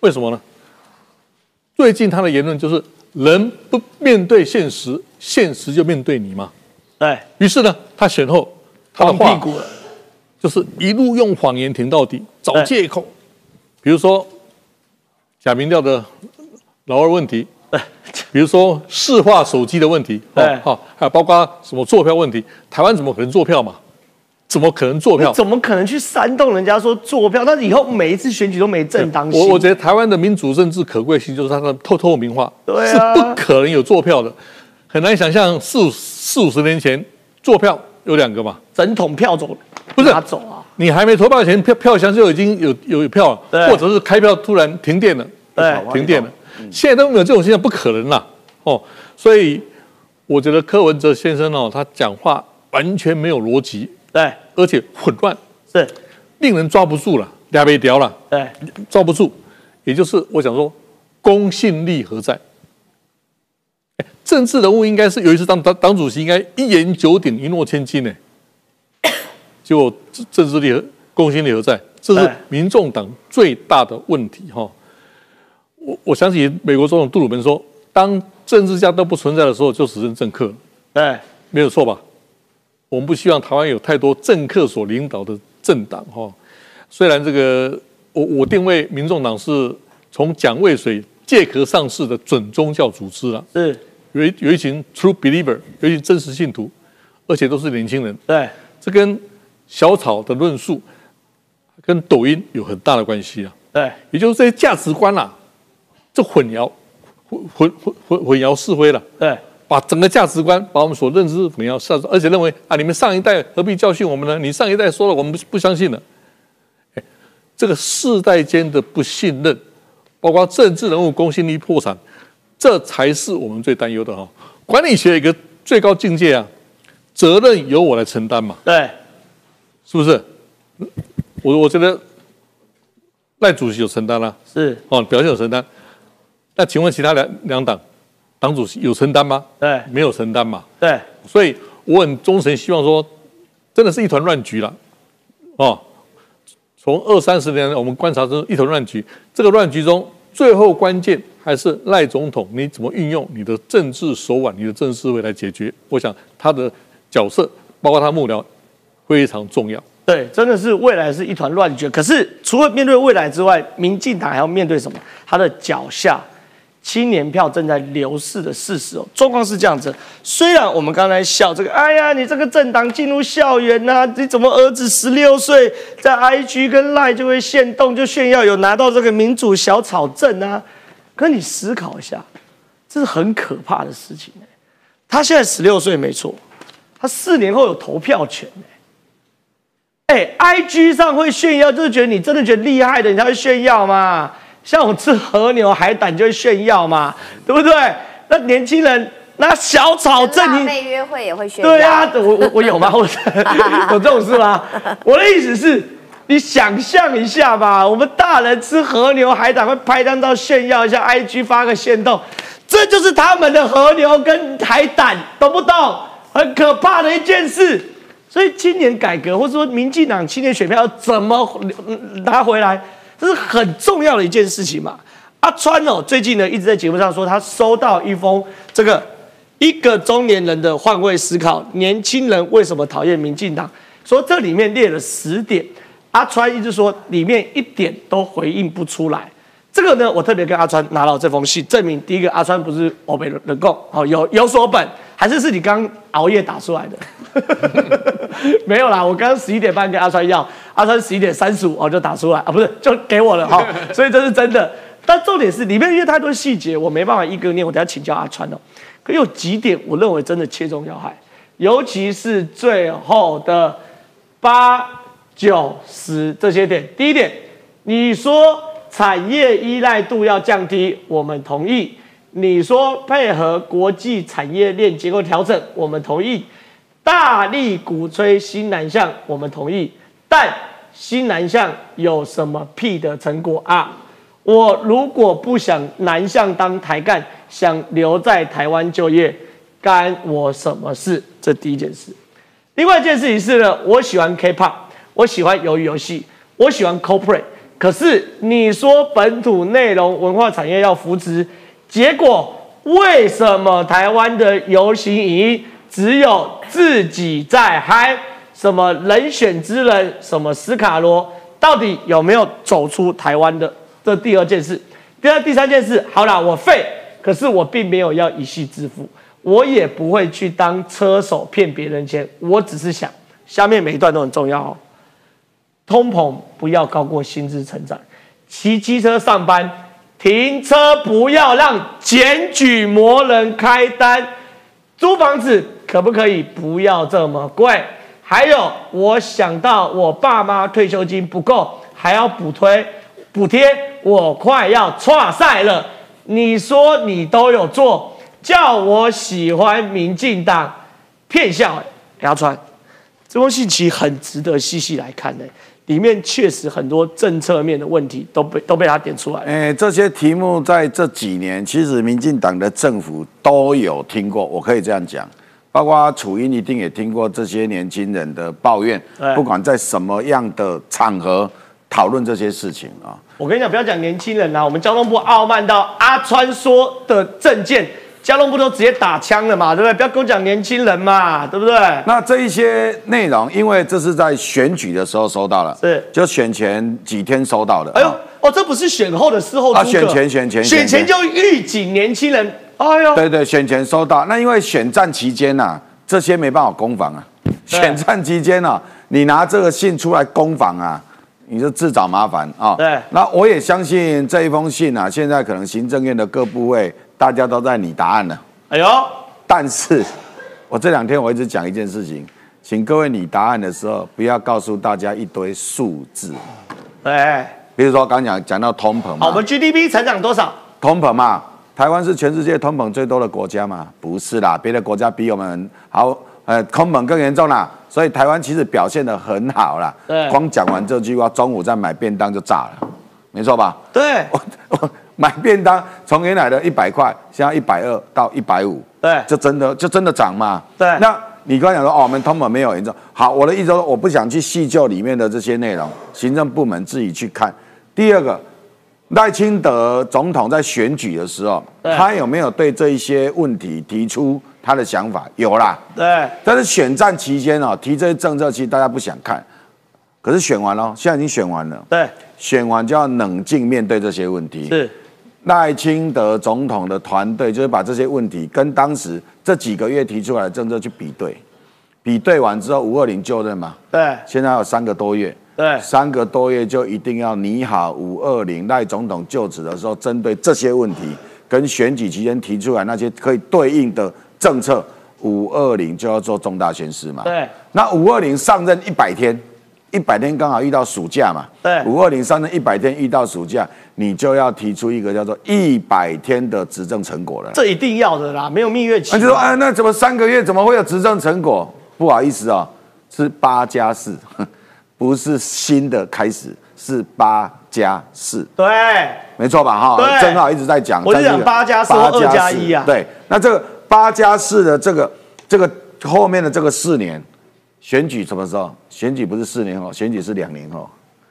[SPEAKER 5] 为什么呢？最近他的言论就是人不面对现实，现实就面对你嘛，
[SPEAKER 1] 对。
[SPEAKER 5] 于是呢，他选后。他的话就是一路用谎言挺到底，找借口。比如说假民调的老二问题，比如说市话手机的问题，
[SPEAKER 1] 对，
[SPEAKER 5] 好，还有包括什么坐票问题，台湾怎么可能坐票嘛？怎么可能坐票？
[SPEAKER 1] 怎么可能去煽动人家说坐票？但是以后每一次选举都没正当性。
[SPEAKER 5] 我我觉得台湾的民主政治可贵性就是它的透透明化，
[SPEAKER 1] 对
[SPEAKER 5] 啊，是不可能有坐票的，很难想象四五四五十年前坐票。有两个嘛，
[SPEAKER 1] 整桶票走，
[SPEAKER 5] 不是
[SPEAKER 1] 拿走啊？
[SPEAKER 5] 你还没投票前，票票箱就已经有有票了，或者是开票突然停电了，
[SPEAKER 1] 对，
[SPEAKER 5] 停电了。现在都没有这种现象，不可能啦，哦。所以我觉得柯文哲先生哦，他讲话完全没有逻辑，
[SPEAKER 1] 对，
[SPEAKER 5] 而且混乱，
[SPEAKER 1] 是
[SPEAKER 5] 令人抓不住了，俩被掉了，
[SPEAKER 1] 对，
[SPEAKER 5] 抓不住。也就是我想说，公信力何在？政治人物应该是有一次当当党主席，应该一言九鼎、一诺千金呢。结果政治力、公信力何在？这是民众党最大的问题哈。我我想起美国总统杜鲁门说：“当政治家都不存在的时候，就只剩政客。”
[SPEAKER 1] 对，
[SPEAKER 5] 没有错吧？我们不希望台湾有太多政客所领导的政党哈。虽然这个我我定位民众党是从蒋渭水借壳上市的准宗教组织了。
[SPEAKER 1] 是。
[SPEAKER 5] 有一有一群 true believer，有一群真实信徒，而且都是年轻人。
[SPEAKER 1] 对，
[SPEAKER 5] 这跟小草的论述跟抖音有很大的关系啊。
[SPEAKER 1] 对，
[SPEAKER 5] 也就是这些价值观啦、这混淆混混混混混淆是非了。
[SPEAKER 1] 对，
[SPEAKER 5] 把整个价值观，把我们所认知混淆是，而且认为啊，你们上一代何必教训我们呢？你上一代说了，我们不不相信了。哎，这个世代间的不信任，包括政治人物公信力破产，这才是我们最担忧的哈、管理学一个最高境界啊，责任由我来承担嘛，
[SPEAKER 1] 对，
[SPEAKER 5] 是不是？我我觉得赖主席有承担啦、
[SPEAKER 1] 是，
[SPEAKER 5] 哦，表现有承担。那请问其他两两党党主席有承担吗？
[SPEAKER 1] 对，
[SPEAKER 5] 没有承担嘛。
[SPEAKER 1] 对，
[SPEAKER 5] 所以我很忠诚，希望说，真的是一团乱局了。哦，从二三十年来我们观察中一团乱局，这个乱局中最后关键还是赖总统你怎么运用你的政治手腕、你的政治思维来解决。我想他的角色，包括他幕僚，非常重要。
[SPEAKER 1] 对，真的是未来是一团乱局。可是除了面对未来之外，民进党还要面对什么？他的脚下青年票正在流逝的事实哦。状况是这样子，虽然我们刚才笑这个，哎呀，你这个政党进入校园呐、你怎么儿子十六岁在 IG 跟 Line 就会炫动就炫耀有拿到这个民主小草证啊？可你思考一下，这是很可怕的事情、欸、他现在十六岁没错，他四年后有投票权、欸哎、i g 上会炫耀，就是觉得你真的觉得厉害的，你才会炫耀嘛。像我吃和牛、海胆就会炫耀嘛，对不对？那年轻人拿小草证，你
[SPEAKER 4] 辣妹约会也会炫耀。
[SPEAKER 1] 对啊，我我我有吗？我有这种事吗？我的意思是，你想象一下吧，我们大人吃和牛、海胆会拍张照炫耀一下，IG 发个炫动，这就是他们的和牛跟海胆，懂不懂？很可怕的一件事。所以青年改革，或者说民进党青年选票要怎么拿回来，这是很重要的一件事情嘛。阿川哦，最近呢一直在节目上说，他收到一封这个一个中年人的换位思考，年轻人为什么讨厌民进党？说这里面列了十点，阿川一直说里面一点都回应不出来。这个呢，我特别跟阿川拿到这封信，证明第一个阿川不是欧北人共，哦，有有所本，还是是你刚熬夜打出来的？没有啦，我刚刚十一点半跟阿川要，阿川十一点三十五哦就打出来啊，不是就给我了哈、所以这是真的。但重点是里面因为太多细节，我没办法一个念，我等下请教阿川哦。可有几点我认为真的切中要害，尤其是最后的八九十这些点。第一点，你说产业依赖度要降低，我们同意；你说配合国际产业链结构调整，我们同意；大力鼓吹新南向，我们同意。但新南向有什么屁的成果啊？我如果不想南向当台干，想留在台湾就业，干我什么事？这第一件事。另外一件事情是呢，我喜欢 K-pop，我喜欢鱿鱼游戏，我喜欢 Coldplay。可是你说本土内容文化产业要扶持，结果为什么台湾的游行影音只有自己在嗨？什么人选之人，什么斯卡罗，到底有没有走出台湾的？这第二件事。第二、第三件事，好啦，我废，可是我并没有要一夕致富，我也不会去当车手骗别人钱，我只是想，下面每一段都很重要哦。通膨不要高过薪资成长，骑机车上班，停车不要让检举魔人开单，租房子可不可以不要这么贵？还有，我想到我爸妈退休金不够，还要补推补贴，我快要岔赛了。你说你都有做，叫我喜欢民进党，骗笑、欸。杨川，这封信其实很值得细细来看的、里面确实很多政策面的问题都被都被他点出来了。
[SPEAKER 2] 哎，这些题目在这几年，其实民进党的政府都有听过，我可以这样讲。包括楚英一定也听过这些年轻人的抱怨，不管在什么样的场合讨论这些事情啊。
[SPEAKER 1] 我跟你讲，不要讲年轻人啦、我们交通部傲慢到阿川说的证件，交通部都直接打枪了嘛，对不对？不要跟我讲年轻人嘛，对不对？
[SPEAKER 2] 那这一些内容，因为这是在选举的时候收到了，
[SPEAKER 1] 是
[SPEAKER 2] 就选前几天收到的。
[SPEAKER 1] 哎呦
[SPEAKER 2] 啊，
[SPEAKER 1] 哦，这不是选后的事后诸葛
[SPEAKER 2] 啊选前选前
[SPEAKER 1] 选前就预警年轻人哎呦，
[SPEAKER 2] 对对，选前收到。那因为选战期间呐、这些没办法攻防啊。
[SPEAKER 1] 对
[SPEAKER 2] 选战期间呢、你拿这个信出来攻防啊，你就自找麻烦啊。
[SPEAKER 1] 对
[SPEAKER 2] 那我也相信这一封信啊，现在可能行政院的各部位大家都在拟答案了。
[SPEAKER 1] 哎呦，
[SPEAKER 2] 但是，我这两天我一直讲一件事情，请各位拟答案的时候，不要告诉大家一堆数字。
[SPEAKER 1] 对，
[SPEAKER 2] 比如说刚讲讲到通膨嘛，
[SPEAKER 1] 好，我们 GDP 成长多少？
[SPEAKER 2] 通膨嘛，台湾是全世界通膨最多的国家嘛？不是啦，别的国家比我们好，呃，通膨更严重啦。所以台湾其实表现的很好啦。
[SPEAKER 1] 对
[SPEAKER 2] 光讲完这句话，中午再买便当就炸了，没错吧？
[SPEAKER 1] 对
[SPEAKER 2] 我我买便当从原来的一百块，现在一百二到一百五，
[SPEAKER 1] 对
[SPEAKER 2] 就真的就真的涨嘛。
[SPEAKER 1] 对
[SPEAKER 2] 那你刚才讲说哦，我们通膨没有严重，好，我的意思说我不想去细究里面的这些内容，行政部门自己去看。第二个，赖清德总统在选举的时候，他有没有对这一些问题提出他的想法？有啦，
[SPEAKER 1] 对
[SPEAKER 2] 但是选战期间哦，提这些政策，其实大家不想看。可是选完了，现在已经选完了，
[SPEAKER 1] 对，
[SPEAKER 2] 选完就要冷静面对这些问题。
[SPEAKER 1] 是，
[SPEAKER 2] 赖清德总统的团队就是把这些问题跟当时这几个月提出来的政策去比对，比对完之后，五二零就任嘛，
[SPEAKER 1] 对。
[SPEAKER 2] 现在还有三个多月，
[SPEAKER 1] 对。
[SPEAKER 2] 三个多月就一定要拟好五二零赖总统就职的时候，针对这些问题跟选举期间提出来那些可以对应的政策，五二零就要做重大宣示嘛。
[SPEAKER 1] 对，
[SPEAKER 2] 那五二零上任一百天，一百天刚好遇到暑假嘛。
[SPEAKER 1] 对
[SPEAKER 2] 五二零上任一百天遇到暑假，你就要提出一个叫做一百天的执政成果了。
[SPEAKER 1] 这一定要的啦，没有蜜月期
[SPEAKER 2] 那。就说，哎，那怎么三个月怎么会有执政成果？不好意思哦，是八加四，不是新的开始，是八加四，
[SPEAKER 1] 对
[SPEAKER 2] 没错吧？哈，
[SPEAKER 1] 对
[SPEAKER 2] 正好一直在讲，
[SPEAKER 1] 我就讲八加四
[SPEAKER 2] 八
[SPEAKER 1] 二加一啊
[SPEAKER 2] 对，那这个八加四的这个这个后面的这个四年，选举什么时候？选举不是四年后，选举是两年后。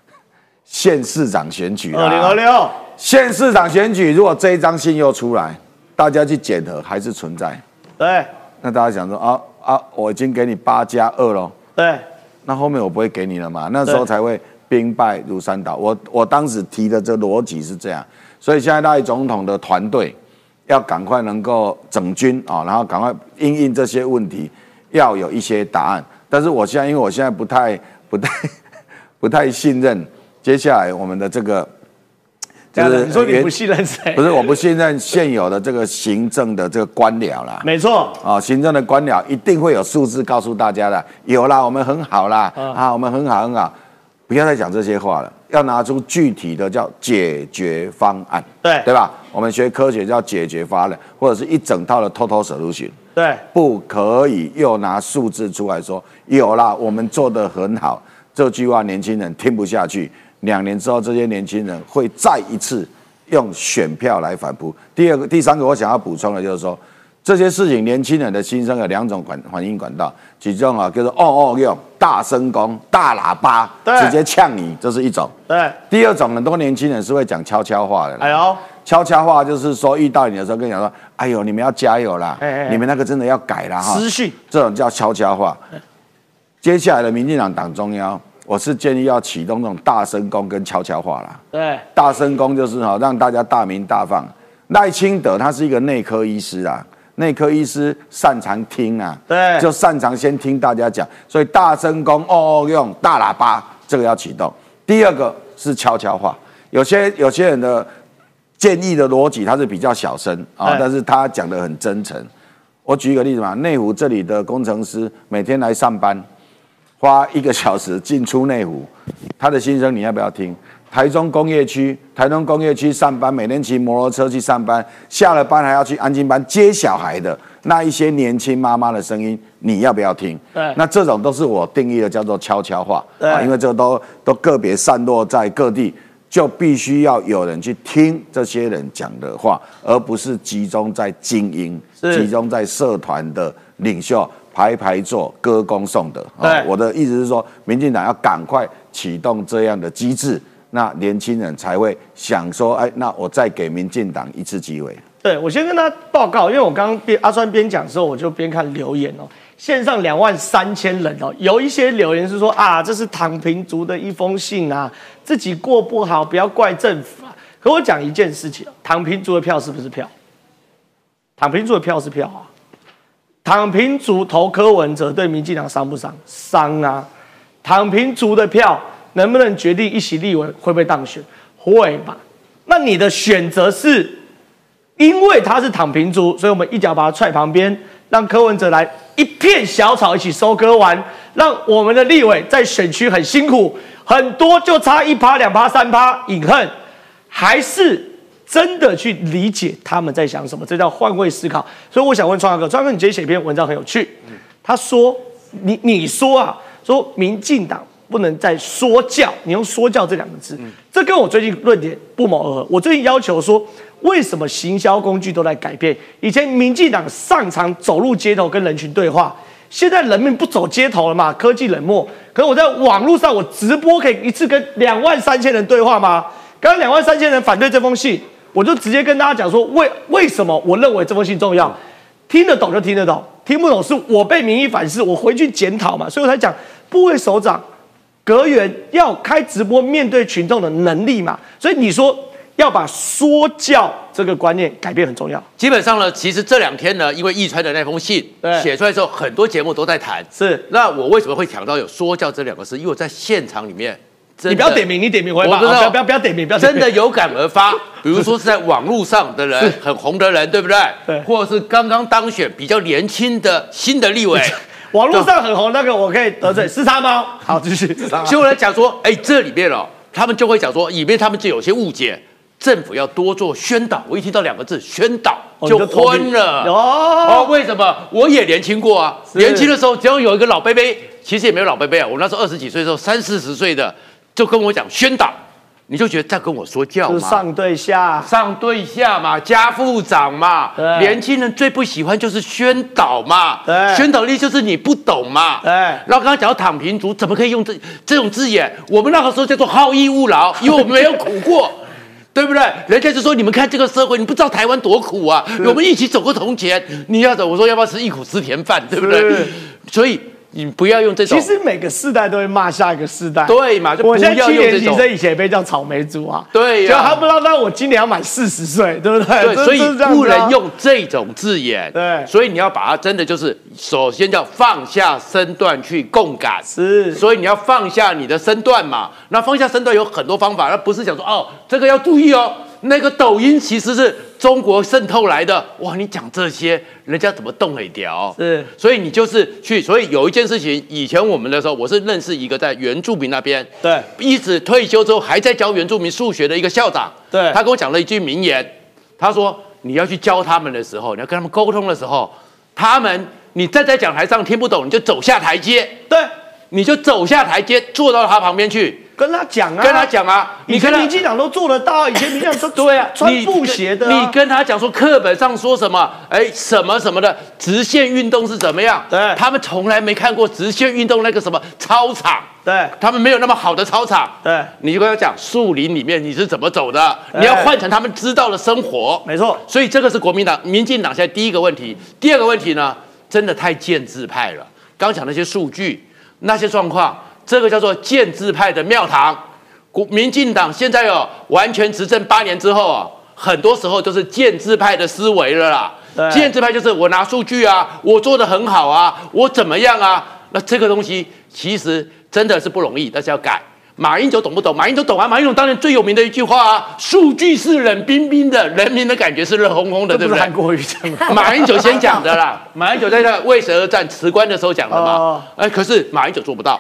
[SPEAKER 2] 县市长选举啦
[SPEAKER 1] 二零二六，
[SPEAKER 2] 县市长选举，如果这一张信又出来，大家去检核还是存在，
[SPEAKER 1] 对
[SPEAKER 2] 那大家想说啊啊，我已经给你八加二喽，
[SPEAKER 1] 对
[SPEAKER 2] 那后面我不会给你了嘛？那时候才会兵败如山倒。我我当时提的这逻辑是这样，所以现在赖总统的团队要赶快能够整军啊，然后赶快应应这些问题，要有一些答案。但是我现在因为我现在不太不太 不太信任接下来我们的这个。
[SPEAKER 1] 就是你说你不信任谁？
[SPEAKER 2] 不是，我不信任现有的这个行政的这个官僚啦。
[SPEAKER 1] 没错，
[SPEAKER 2] 啊、行政的官僚一定会有数字告诉大家的，有啦，我们很好啦，
[SPEAKER 1] 嗯
[SPEAKER 2] 啊，我们很好很好，不要再讲这些话了，要拿出具体的叫解决方案，
[SPEAKER 1] 对
[SPEAKER 2] 对吧？我们学科学叫解决方案，或者是一整套的 total solution，
[SPEAKER 1] 对
[SPEAKER 2] 不可以又拿数字出来说有啦，我们做得很好，这句话年轻人听不下去。两年之后，这些年轻人会再一次用选票来反扑。第二个、第三个，我想要补充的就是说，这些事情年轻人的心声有两种管反应管道，其中啊就是哦哦用大声公、大喇叭直接呛你，这是一种。
[SPEAKER 1] 对，
[SPEAKER 2] 第二种，很多年轻人是会讲悄悄话的啦。
[SPEAKER 1] 哎呦，
[SPEAKER 2] 悄悄话就是说，遇到你的时候跟你讲说：“哎呦，你们要加油啦，
[SPEAKER 1] 哎哎哎
[SPEAKER 2] 你们那个真的要改了哈。”
[SPEAKER 1] 私讯
[SPEAKER 2] 这种叫悄悄话。接下来的民进党党中央，我是建议要启动这种大声公跟悄悄话啦。
[SPEAKER 1] 对
[SPEAKER 2] 大声公就是哈，让大家大鸣大放。赖清德他是一个内科医师啊，内科医师擅长听啊，
[SPEAKER 1] 对
[SPEAKER 2] 就擅长先听大家讲，所以大声公哦哦用大喇叭这个要启动。第二个是悄悄话，有些有些人的建议的逻辑他是比较小声啊
[SPEAKER 1] 哎，
[SPEAKER 2] 但是他讲的很真诚。我举一个例子嘛，内湖这里的工程师每天来上班，花一个小时进出内湖，他的心声你要不要听？台中工业区，台中工业区上班，每天骑摩托车去上班，下了班还要去安静班接小孩的那一些年轻妈妈的声音，你要不要听？
[SPEAKER 1] 对
[SPEAKER 2] 那这种都是我定义的叫做悄悄话
[SPEAKER 1] 对
[SPEAKER 2] 啊，因为这个都都个别散落在各地，就必须要有人去听这些人讲的话，而不是集中在精英，集中在社团的领袖排排坐、歌功颂德。啊
[SPEAKER 1] 对
[SPEAKER 2] 我的意思是说，民进党要赶快启动这样的机制，那年轻人才会想说，哎，那我再给民进党一次机会。
[SPEAKER 1] 对，我先跟他报告，因为我刚刚边阿川边讲的时候，我就边看留言哦。线上两万三千人哦，有一些留言是说啊，这是躺平族的一封信啊，自己过不好，不要怪政府啊。可我讲一件事情，躺平族的票是不是票？躺平族的票是票啊，躺平族投柯文哲对民进党伤不伤？伤啊！躺平族的票能不能决定一席立委会不会当选？会吧？那你的选择是，因为他是躺平族，所以我们一脚把他踹旁边，让柯文哲来一片小草一起收割完，让我们的立委在选区很辛苦，很多就差一趴、两趴、三趴，隐恨，还是真的去理解他们在想什么？这叫换位思考。所以我想问创哥，创哥，你今天写一篇文章很有趣，他说你你说啊，说民进党。不能再说教，你用说教这两个字，这跟我最近论点不谋而合。我最近要求说，为什么行销工具都在改变？以前民进党上场走入街头跟人群对话，现在人民不走街头了嘛？科技冷漠，可是我在网络上我直播可以一次跟两万三千人对话吗？刚刚两万三千人反对这封信，我就直接跟大家讲说，为为什么我认为这封信重要？听得懂就听得懂，听不懂是我被民意反噬，我回去检讨嘛。所以我才讲部位首长。阁员要开直播面对群众的能力嘛，所以你说要把说教这个观念改变很重要。
[SPEAKER 3] 基本上呢，其实这两天呢，因为易川的那封信写出来之后，很多节目都在谈。
[SPEAKER 1] 是，
[SPEAKER 3] 那我为什么会讲到有说教这两个字？因为我在现场里面，
[SPEAKER 1] 你不要点名，你点名我不
[SPEAKER 3] 知
[SPEAKER 1] 道，不要不要点名，不要
[SPEAKER 3] 真的有感而发。比如说是在网络上的人，很红的人，对不对？
[SPEAKER 1] 对，
[SPEAKER 3] 或者是刚刚当选比较年轻的新的立委。
[SPEAKER 1] 网络上很红那个，我可以得罪是他吗？好，继续。
[SPEAKER 3] 所以我来讲说，哎，这里面哦，他们就会讲说，里面他们就有些误解，政府要多做宣导。我一听到两个字“宣导”就昏了。哦，为什么？我也年轻过啊，年轻的时候只要有一个老伯伯，其实也没有老伯伯啊，我那时候二十几岁的时候，三四十岁的就跟我讲宣导。你就觉得在跟我说教吗？
[SPEAKER 1] 上对下，
[SPEAKER 3] 上对下嘛，家父长嘛。年轻人最不喜欢就是宣导嘛。
[SPEAKER 1] 对，
[SPEAKER 3] 宣导力就是你不懂嘛。
[SPEAKER 1] 对。
[SPEAKER 3] 然后刚刚讲到躺平族，怎么可以用这这种字眼？我们那个时候叫做好逸恶劳，因为我们没有苦过，对不对？人家就说你们看这个社会，你不知道台湾多苦啊。我们一起走过铜钱，你要走，我说要不要吃一苦吃甜饭，对不对？所以。你不要用这种。
[SPEAKER 1] 其实每个世代都会骂下一个世代。
[SPEAKER 3] 对嘛？就
[SPEAKER 1] 我现
[SPEAKER 3] 在
[SPEAKER 1] 七年级生以前被叫草莓族啊。
[SPEAKER 3] 对
[SPEAKER 1] 呀。就他不知道，但我今年要满四十岁，对不对？
[SPEAKER 3] 对，所以不能用这种字眼。
[SPEAKER 1] 对。
[SPEAKER 3] 所以你要把它真的就是，首先叫放下身段去共感。
[SPEAKER 1] 是。
[SPEAKER 3] 所以你要放下你的身段嘛。那放下身段有很多方法，那不是想说哦，这个要注意哦。那个抖音其实是中国渗透来的，哇！你讲这些，人家怎么动得了？
[SPEAKER 1] 是，
[SPEAKER 3] 所以你就是去，所以有一件事情，以前我们的时候，我是认识一个在原住民那边，
[SPEAKER 1] 对，
[SPEAKER 3] 一直退休之后还在教原住民数学的一个校长，
[SPEAKER 1] 对，
[SPEAKER 3] 他跟我讲了一句名言，他说你要去教他们的时候，你要跟他们沟通的时候，他们你站在讲台上听不懂，你就走下台阶，
[SPEAKER 1] 对，
[SPEAKER 3] 你就走下台阶，坐到他旁边去。
[SPEAKER 1] 跟他讲啊，
[SPEAKER 3] 跟他讲啊，
[SPEAKER 1] 以前民进党都做得到，以前民进党都
[SPEAKER 3] 对啊，
[SPEAKER 1] 穿布鞋的。
[SPEAKER 3] 你跟他讲说课本上说什么，哎，什么什么的直线运动是怎么样？
[SPEAKER 1] 对，
[SPEAKER 3] 他们从来没看过直线运动那个什么操场，
[SPEAKER 1] 对
[SPEAKER 3] 他们没有那么好的操场。
[SPEAKER 1] 对，
[SPEAKER 3] 你就跟他讲树林里面你是怎么走的，你要换成他们知道的生活。
[SPEAKER 1] 没错，
[SPEAKER 3] 所以这个是国民党、民进党现在第一个问题。第二个问题呢，真的太建制派了。刚讲那些数据、那些状况，这个叫做建制派的庙堂。国民进党现在哦，完全执政八年之后啊，很多时候都是建制派的思维了啦。建制派就是我拿数据啊，我做的很好啊，我怎么样啊？那这个东西其实真的是不容易，但是要改。马英九懂不懂？马英九懂啊！马英九当年最有名的一句话啊，数据是冷冰冰的，人民的感觉是热烘烘的，对不对？
[SPEAKER 1] 韩国语讲
[SPEAKER 3] 马英九先讲的啦，马英九在那为谁而战辞官的时候讲的嘛。哎，可是马英九做不到。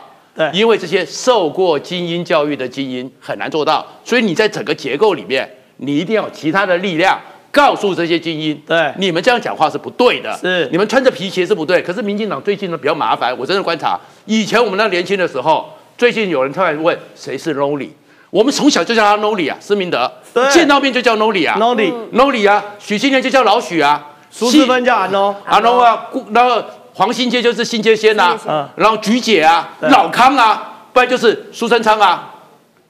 [SPEAKER 1] 对，
[SPEAKER 3] 因为这些受过精英教育的精英很难做到，所以你在整个结构里面，你一定要有其他的力量告诉这些精英，
[SPEAKER 1] 对，
[SPEAKER 3] 你们这样讲话是不对的，
[SPEAKER 1] 是，
[SPEAKER 3] 你们穿着皮鞋是不对。可是民进党最近呢比较麻烦，我真的观察，以前我们那年轻的时候，最近有人突然问谁是 Noli，我们从小就叫他 Noli 啊，施明德，见到面就叫 Noli 啊
[SPEAKER 1] ，Noli，Noli
[SPEAKER 3] 啊，许新年就叫老许啊，
[SPEAKER 1] 苏志芬叫阿 No，
[SPEAKER 3] 阿 No 啊，然后。黄新街就是新街先呐，然后菊姐啊，老康啊，不然就是苏贞昌啊，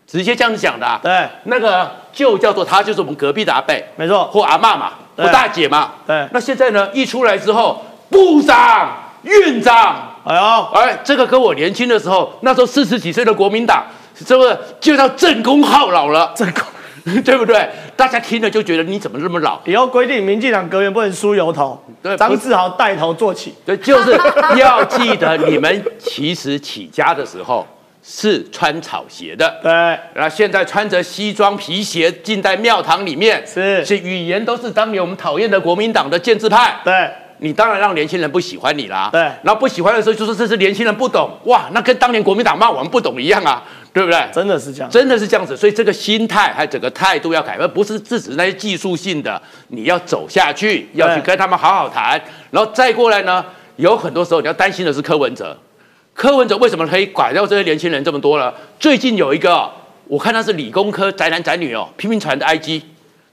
[SPEAKER 3] 直接这样子讲的。
[SPEAKER 1] 对，
[SPEAKER 3] 那个就叫做他就是我们隔壁的阿贝，
[SPEAKER 1] 没错，
[SPEAKER 3] 或阿妈嘛，或大姐嘛。
[SPEAKER 1] 对，
[SPEAKER 3] 那现在呢，一出来之后，部长、院长，
[SPEAKER 1] 哎呦，
[SPEAKER 3] 哎，这个跟我年轻的时候，那时候四十几岁的国民党，这个就叫正宫号老了。
[SPEAKER 1] 正宫，
[SPEAKER 3] 对不对？大家听了就觉得你怎么那么老？
[SPEAKER 1] 以后规定民进党阁员不能梳油头，
[SPEAKER 3] 对
[SPEAKER 1] 张志豪带头做起。
[SPEAKER 3] 对，就是 要记得你们其实起家的时候是穿草鞋的，
[SPEAKER 1] 对，
[SPEAKER 3] 然后现在穿着西装皮鞋进在庙堂里面，
[SPEAKER 1] 是
[SPEAKER 3] 是语言都是当年我们讨厌的国民党的建制派，
[SPEAKER 1] 对，
[SPEAKER 3] 你当然让年轻人不喜欢你啦。
[SPEAKER 1] 对
[SPEAKER 3] 然后不喜欢的时候就说这是年轻人不懂，哇，那跟当年国民党骂我们不懂一样啊，对不对？
[SPEAKER 1] 真的是这样。
[SPEAKER 3] 真的是这样子，所以这个心态还有整个态度要改变，不是制止那些技术性的，你要走下去，要去跟他们好好谈，然后再过来呢，有很多时候你要担心的是柯文哲，柯文哲为什么可以拐掉这些年轻人这么多呢？最近有一个哦，我看他是理工科宅男宅女哦，拼命传的 IG，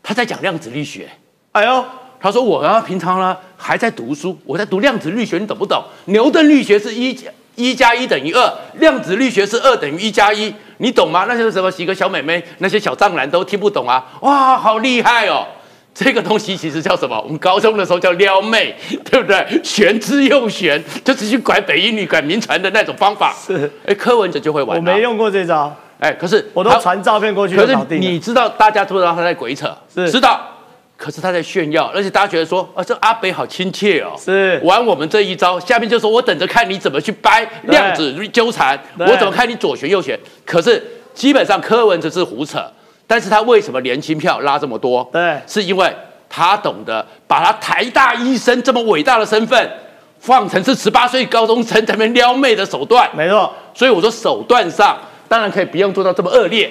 [SPEAKER 3] 他在讲量子力学。
[SPEAKER 1] 哎呦，
[SPEAKER 3] 他说我啊，平常呢还在读书，我在读量子力学，你懂不懂？牛顿力学是一加一加一等于二，量子力学是二等于一加一，你懂吗？那些什么几个小美眉，那些小藏男都听不懂啊！哇，好厉害哦！这个东西其实叫什么？我们高中的时候叫撩妹，对不对？玄之又玄，就是去拐北一女、拐民传的那种方法。
[SPEAKER 1] 是，
[SPEAKER 3] 哎，柯文哲就会玩、
[SPEAKER 1] 我没。用过这招，
[SPEAKER 3] 哎，可是
[SPEAKER 1] 我都
[SPEAKER 3] 他
[SPEAKER 1] 传照片过去
[SPEAKER 3] 可
[SPEAKER 1] 是。
[SPEAKER 3] 你知道，大家都知道他在鬼扯，
[SPEAKER 1] 是
[SPEAKER 3] 知道。可是他在炫耀，而且大家觉得说，啊，这阿北好亲切哦，
[SPEAKER 1] 是
[SPEAKER 3] 玩我们这一招。下面就说我等着看你怎么去掰量子纠缠，我怎么看你左旋右旋。可是基本上柯文哲是胡扯，但是他为什么年轻票拉这么多？
[SPEAKER 1] 对
[SPEAKER 3] 是因为他懂得把他台大医生这么伟大的身份，放成是十八岁高中生在那边撩妹的手段。
[SPEAKER 1] 没错，
[SPEAKER 3] 所以我说手段上当然可以不用做到这么恶劣，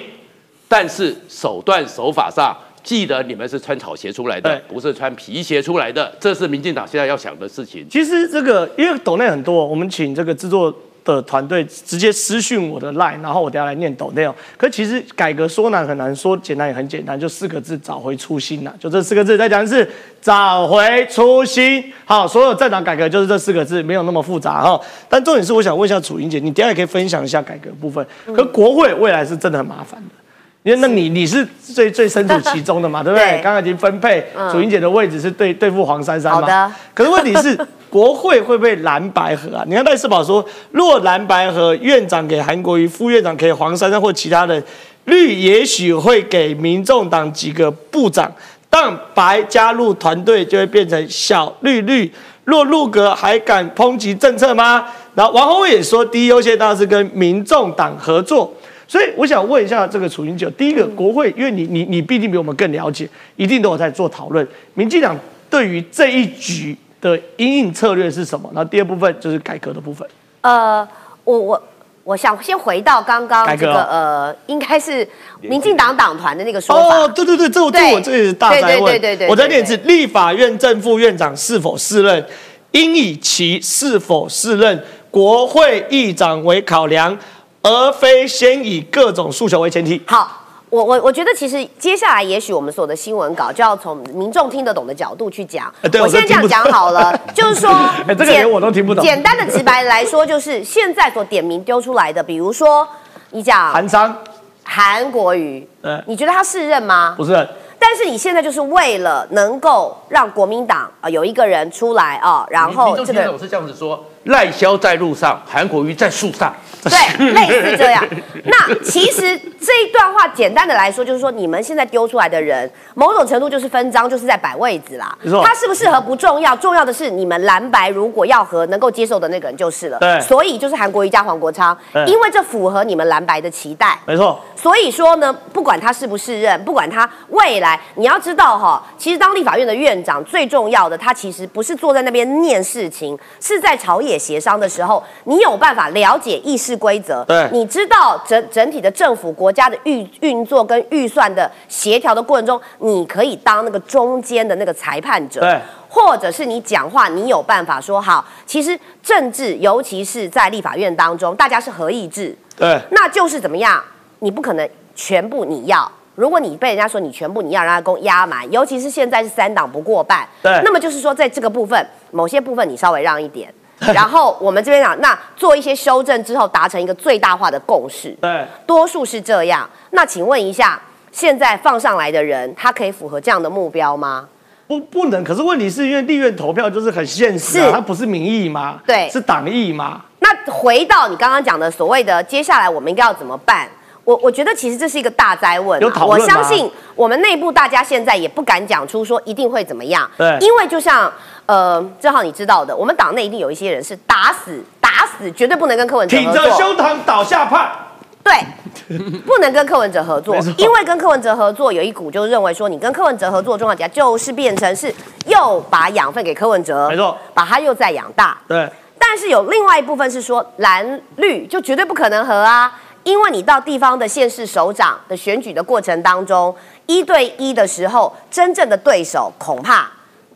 [SPEAKER 3] 但是手段手法上，记得你们是穿草鞋出来的，不是穿皮鞋出来的，这是民进党现在要想的事情。
[SPEAKER 1] 其实这个因为抖内很多，我们请这个制作的团队直接私讯我的 line，然后我等下来念抖内哦。可其实改革说难很难，说简单也很简单，就四个字：找回初心呐、就这四个字，再讲一次，找回初心。好，所有政党改革就是这四个字，没有那么复杂哈。但重点是，我想问一下楚英姐，你等下也可以分享一下改革部分。可国会未来是真的很麻烦的。因为那你你是最最身处其中的嘛，对不对？
[SPEAKER 4] 对
[SPEAKER 1] 刚刚已经分配，
[SPEAKER 4] 嗯
[SPEAKER 1] 楚英姐的位置是对对付黄珊珊嘛。
[SPEAKER 4] 好的
[SPEAKER 1] 可是问题是，国会会不会蓝白合啊？你看赖世宝说，若蓝白合，院长给韩国瑜，副院长给黄珊珊或其他人，绿也许会给民众党几个部长，但白加入团队就会变成小绿绿。若入阁还敢抨击政策吗？然后王宏伟也说，第一优先当然是跟民众党合作。所以我想问一下这个楚云九，第一个国会，因为你你你毕竟比我们更了解，一定都有在做讨论。民进党对于这一局的因应策略是什么？然后第二部分就是改革的部分。
[SPEAKER 4] 呃，我我我想先回到刚刚
[SPEAKER 1] 改革
[SPEAKER 4] 这个呃，应该是民进党党团的那个说法。
[SPEAKER 1] 哦，对对对，这我这
[SPEAKER 4] 对
[SPEAKER 1] 我这也是大灾问。
[SPEAKER 4] 对对对对对
[SPEAKER 1] 我再念一次，立法院正副院长是否适任，应以其是否适任国会议长为考量，而非先以各种诉求为前提。
[SPEAKER 4] 好，我我我觉得其实接下来也许我们所有的新闻稿就要从民众听得懂的角度去讲。
[SPEAKER 1] 哎对
[SPEAKER 4] 我现在这样讲好了，就是说，
[SPEAKER 1] 哎这个连我都听不懂
[SPEAKER 4] 简单的直白来说，就是现在所点名丢出来的，比如说你讲
[SPEAKER 1] 韩商
[SPEAKER 4] 韩国瑜，
[SPEAKER 1] 对
[SPEAKER 4] 你觉得他是任吗？
[SPEAKER 1] 不是
[SPEAKER 4] 但是你现在就是为了能够让国民党啊、呃有一个人出来啊、然后这个
[SPEAKER 3] 民众听懂是这样子说：赖萧在路上，韩国瑜在树上。
[SPEAKER 4] 对，类似这样。那其实这一段话简单的来说，就是说你们现在丢出来的人，某种程度就是分赃，就是在摆位子啦
[SPEAKER 1] 没错。
[SPEAKER 4] 他适不适合不重要，重要的是你们蓝白如果要和能够接受的那个人就是了。
[SPEAKER 1] 对
[SPEAKER 4] 所以就是韩国瑜加黄国昌，因为这符合你们蓝白的期待。
[SPEAKER 1] 没错，
[SPEAKER 4] 所以说呢，不管他是不是任，不管他未来，你要知道哈，其实当立法院的院长最重要的，他其实不是坐在那边念事情，是在朝野协商的时候，你有办法了解议事规则，
[SPEAKER 1] 对
[SPEAKER 4] 你知道整整体的政府国家的运运作跟预算的协调的过程中，你可以当那个中间的那个裁判者，
[SPEAKER 1] 对。
[SPEAKER 4] 或者是你讲话，你有办法说好。其实政治，尤其是在立法院当中，大家是合议制，
[SPEAKER 1] 对
[SPEAKER 4] 那就是怎么样？你不可能全部你要。如果你被人家说你全部你要让他公压满，尤其是现在是三党不过半，
[SPEAKER 1] 对
[SPEAKER 4] 那么就是说在这个部分，某些部分你稍微让一点，然后我们这边讲，那做一些修正之后，达成一个最大化的共识，
[SPEAKER 1] 对，
[SPEAKER 4] 多数是这样。那请问一下，现在放上来的人，他可以符合这样的目标吗？
[SPEAKER 1] 不不能。可是问题是因为立院投票就是很现实啊，它不是民意吗，
[SPEAKER 4] 对
[SPEAKER 1] 是党意吗。
[SPEAKER 4] 那回到你刚刚讲的所谓的接下来我们应该要怎么办？我我觉得其实这是一个大灾问、啊，我相信我们内部大家现在也不敢讲出说一定会怎么样，
[SPEAKER 1] 对。
[SPEAKER 4] 因为就像呃，正好你知道的，我们党内一定有一些人是打死打死绝对不能跟柯文哲
[SPEAKER 1] 挺
[SPEAKER 4] 合作，
[SPEAKER 1] 着胸膛倒下派，
[SPEAKER 4] 对，不能跟柯文哲合作，因为跟柯文哲合作有一股就认为说，你跟柯文哲合作的状况底下，就是变成是又把养分给柯文哲，
[SPEAKER 1] 没错，
[SPEAKER 4] 把他又再养大。
[SPEAKER 1] 对，
[SPEAKER 4] 但是有另外一部分是说蓝绿就绝对不可能合啊，因为你到地方的县市首长的选举的过程当中，一对一的时候，真正的对手恐怕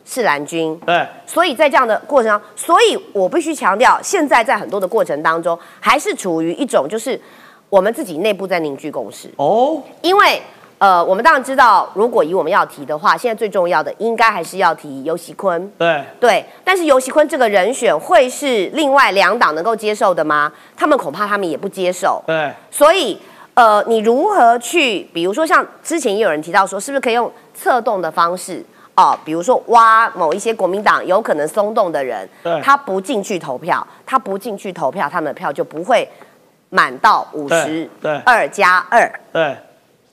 [SPEAKER 4] 是蓝军。
[SPEAKER 1] 对，
[SPEAKER 4] 所以在这样的过程当中，所以我必须强调，现在在很多的过程当中，还是处于一种就是我们自己内部在凝聚共识。
[SPEAKER 1] 哦，
[SPEAKER 4] 因为呃，我们当然知道，如果以我们要提的话，现在最重要的应该还是要提尤喜坤。
[SPEAKER 1] 对，
[SPEAKER 4] 对，但是尤喜坤这个人选会是另外两党能够接受的吗？他们恐怕他们也不接受。
[SPEAKER 1] 对，
[SPEAKER 4] 所以呃，你如何去，比如说像之前也有人提到说，是不是可以用策动的方式？哦，比如说挖某一些国民党有可能松动的人
[SPEAKER 1] 对，
[SPEAKER 4] 他不进去投票，他不进去投票，他们的票就不会满到五十二加二。
[SPEAKER 1] 对，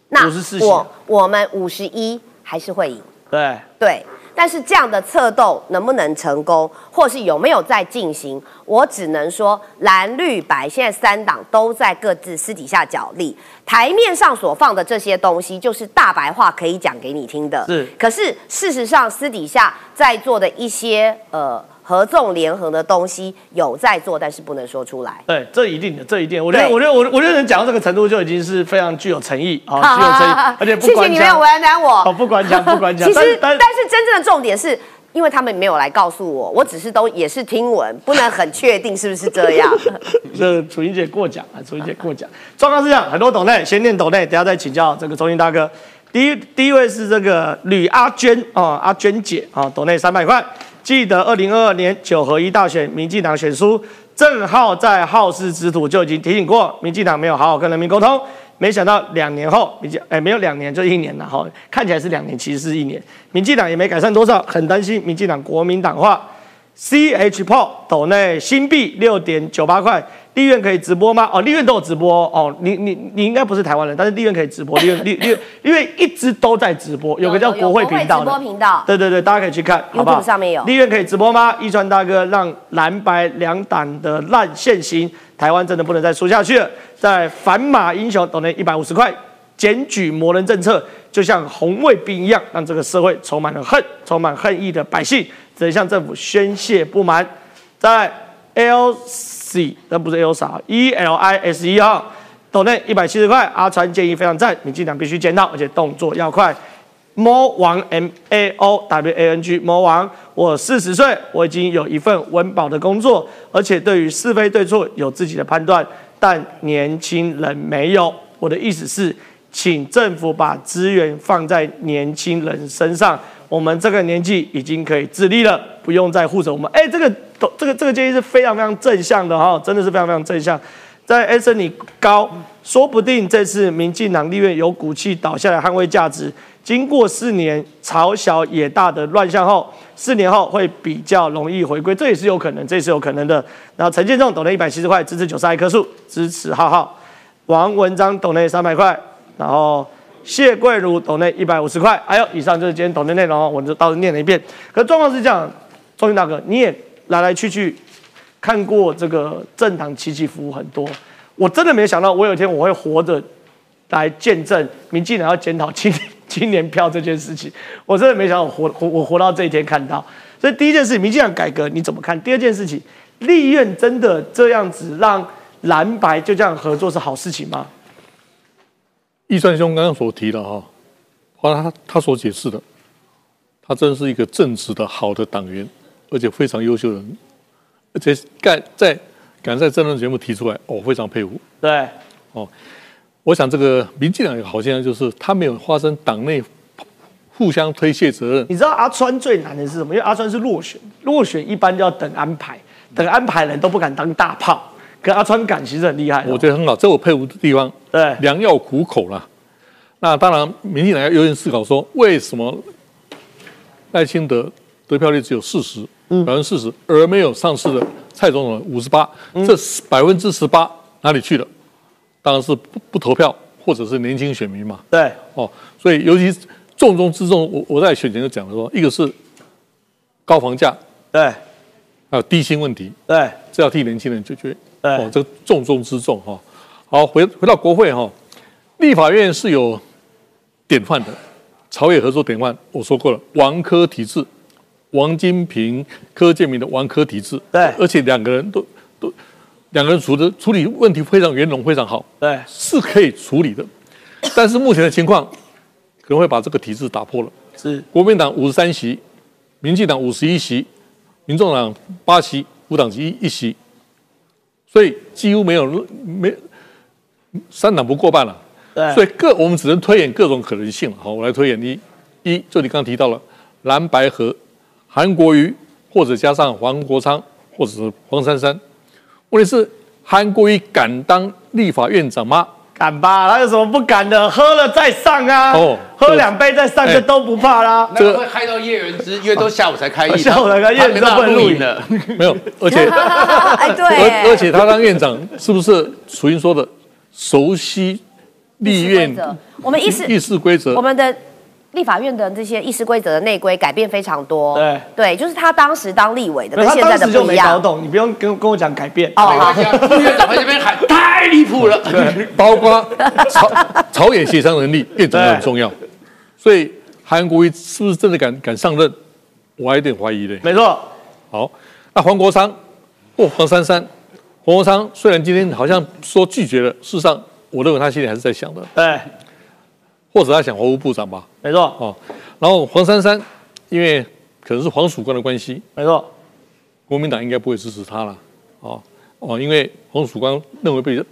[SPEAKER 4] 那
[SPEAKER 1] 54席
[SPEAKER 4] 我我们五十一还是会赢。
[SPEAKER 1] 对，
[SPEAKER 4] 对，但是这样的策斗能不能成功，或是有没有在进行，我只能说蓝绿白现在三党都在各自私底下角力，台面上所放的这些东西就是大白话可以讲给你听的，
[SPEAKER 1] 是。
[SPEAKER 4] 可是事实上私底下在座的一些呃合纵连横的东西有在做，但是不能说出来。
[SPEAKER 1] 对，这一定的，这一定。我觉得，
[SPEAKER 4] 对
[SPEAKER 1] 我觉得，我我觉得能讲到这个程度，就已经是非常具有诚意啊，具有诚意，而且不
[SPEAKER 4] 谢谢你没有为难我。
[SPEAKER 1] 哦，不管讲，不管讲。
[SPEAKER 4] 其实，
[SPEAKER 1] 但
[SPEAKER 4] 但是真正的重点是。因为他们没有来告诉我，我只是都也是听闻，不能很确定是不是这样。
[SPEAKER 1] 这楚英姐过奖啊，楚英姐过奖。状况是这样，很多董内先念董内，等下再请教这个中心大哥。第一第一位是这个吕阿娟啊，阿娟姐啊，董内三百块。记得二零二二年九合一大选，民进党选输，正好在好事之徒就已经提醒过，民进党没有好好跟人民沟通。没想到两年后，民进哎没有两年就一年了哈，看起来是两年，其实是一年。民进党也没改善多少，很担心民进党国民党化。C H p o 斗内新币六点九八块，立院可以直播吗？哦，立院都有直播哦。你你你应该不是台湾人，但是立院可以直播，立院立立 立院一直都在直播，有个叫国会频道
[SPEAKER 4] 直播
[SPEAKER 1] 的。
[SPEAKER 4] 频道，
[SPEAKER 1] 对对对，大家可以去看，好不好
[SPEAKER 4] 上面有
[SPEAKER 1] 立院可以直播吗？一川大哥让蓝白两党的烂现行，台湾真的不能再输下去了。在反马英雄斗内一百五十块，检举魔人政策就像红卫兵一样，让这个社会充满了恨，充满恨意的百姓只能向政府宣泄不满。在 L C，那不是 L 啥，E L I S E 哈，斗内一百七十块，阿川建议非常赞，民进党必须见到，而且动作要快。魔王 M A O W A N G 魔王，我四十岁，我已经有一份温饱的工作，而且对于是非对错有自己的判断，但年轻人没有。我的意思是，请政府把资源放在年轻人身上。我们这个年纪已经可以自立了，不用再护着我们。哎，这个这个这个建议是非常非常正向的哈，真的是非常非常正向。在 S 你高，说不定这次民进党立院有骨气倒下来捍卫价值。经过四年朝小野大的乱象后，四年后会比较容易回归，这也是有可能，这也是有可能的。然后陈建仲抖了一百七十块，支持九十二棵树，支持浩浩。王文章抖内三百块，然后谢桂如抖内一百五十块。还有，以上就是今天抖内内容，我就到时念了一遍。可状况是这样，钟云大哥，你也来来去去看过这个政党起起伏伏很多，我真的没想到我有一天我会活着来见证民进党要检讨青青 年票这件事情，我真的没想到我活活我活到这一天看到。所以第一件事，民进党改革你怎么看？第二件事情，立院真的这样子让蓝白就这样合作是好事情吗？
[SPEAKER 5] 易川兄刚刚所提的哈，包括他他所解释的，他真是一个正直的好的党员，而且非常优秀的人，而且敢在敢在这档节目提出来，我、非常佩服。
[SPEAKER 1] 对，哦
[SPEAKER 5] 我想这个民进党有个好现象就是，他没有发生党内互相推卸责任。
[SPEAKER 1] 你知道阿川最难的是什么？因为阿川是落选，落选一般就要等安排，等安排人都不敢当大炮，可阿川敢其实很厉害哦。
[SPEAKER 5] 我觉得很好，这我佩服的地方。
[SPEAKER 1] 对
[SPEAKER 5] 良药苦口啦。那当然，民进党要有点思考说，为什么赖清德得票率只有四十，
[SPEAKER 1] 嗯
[SPEAKER 5] 百分之四十，而没有上市的蔡总统五十八，这百分之十八哪里去了？当然是不不投票或者是年轻选民嘛。
[SPEAKER 1] 对，
[SPEAKER 5] 哦，所以尤其重中之重，我我在选前就讲了说，一个是高房价，
[SPEAKER 1] 对，
[SPEAKER 5] 还有低薪问题，
[SPEAKER 1] 对，
[SPEAKER 5] 这要替年轻人解决。
[SPEAKER 1] 对
[SPEAKER 5] 哦，这个重中之重哈。好，回回到国会哈，立法院是有典范的，朝野合作典范，我说过了，王科体制，王金平、柯建明的王科体制，
[SPEAKER 1] 对
[SPEAKER 5] 而且两个人都都两个人处的处理问题非常圆融，非常好，
[SPEAKER 1] 对，
[SPEAKER 5] 是可以处理的。但是目前的情况可能会把这个体制打破了。
[SPEAKER 1] 是，
[SPEAKER 5] 国民党五十三席，民进党五十一席，民众党八席，无党籍一席，所以几乎没有没三党不过半了。
[SPEAKER 1] 对，
[SPEAKER 5] 所以各我们只能推演各种可能性了。好，我来推演一，一就你刚刚提到了蓝白河、韩国瑜，或者加上黄国昌，或者是黄珊珊。问题是韩国瑜敢当立法院长吗？
[SPEAKER 1] 敢吧？他有什么不敢的？喝了再上啊！
[SPEAKER 5] 哦
[SPEAKER 1] 喝两杯再上，
[SPEAKER 5] 哎
[SPEAKER 1] 这都不怕啦。
[SPEAKER 3] 那个会害到叶元之，因为都下午才开业，
[SPEAKER 1] 下午才开议
[SPEAKER 3] 他没办法
[SPEAKER 1] 这不能录影
[SPEAKER 3] 了。
[SPEAKER 5] 没有，而且
[SPEAKER 4] 哎，对
[SPEAKER 5] 而而且他当院长是不是楚英说的熟悉立院
[SPEAKER 4] 我们议事
[SPEAKER 5] 议事规则
[SPEAKER 4] 我？们的立法院的这些议事规则的内规改变非常多。
[SPEAKER 1] 对
[SPEAKER 4] 对，就是他当时当立委的跟现在的不一样。
[SPEAKER 1] 没搞懂，你不用跟跟我讲改变。
[SPEAKER 4] 哦，好，
[SPEAKER 3] 副院长在这边喊太离谱了，对
[SPEAKER 5] 包括朝朝野协商能力，院长很重要。所以韩国瑜是不是真的敢敢上任？我还有点怀疑嘞。
[SPEAKER 1] 没错，
[SPEAKER 5] 好，那黄国昌或黄珊珊，黄国昌虽然今天好像说拒绝了，事实上我认为他心里还是在想的，
[SPEAKER 1] 对，
[SPEAKER 5] 或者他想华务部长吧。
[SPEAKER 1] 没错，
[SPEAKER 5] 哦，然后黄珊珊，因为可能是黄曙光的关系，
[SPEAKER 1] 没错，
[SPEAKER 5] 国民党应该不会支持他了。哦哦，因为黄曙光认为被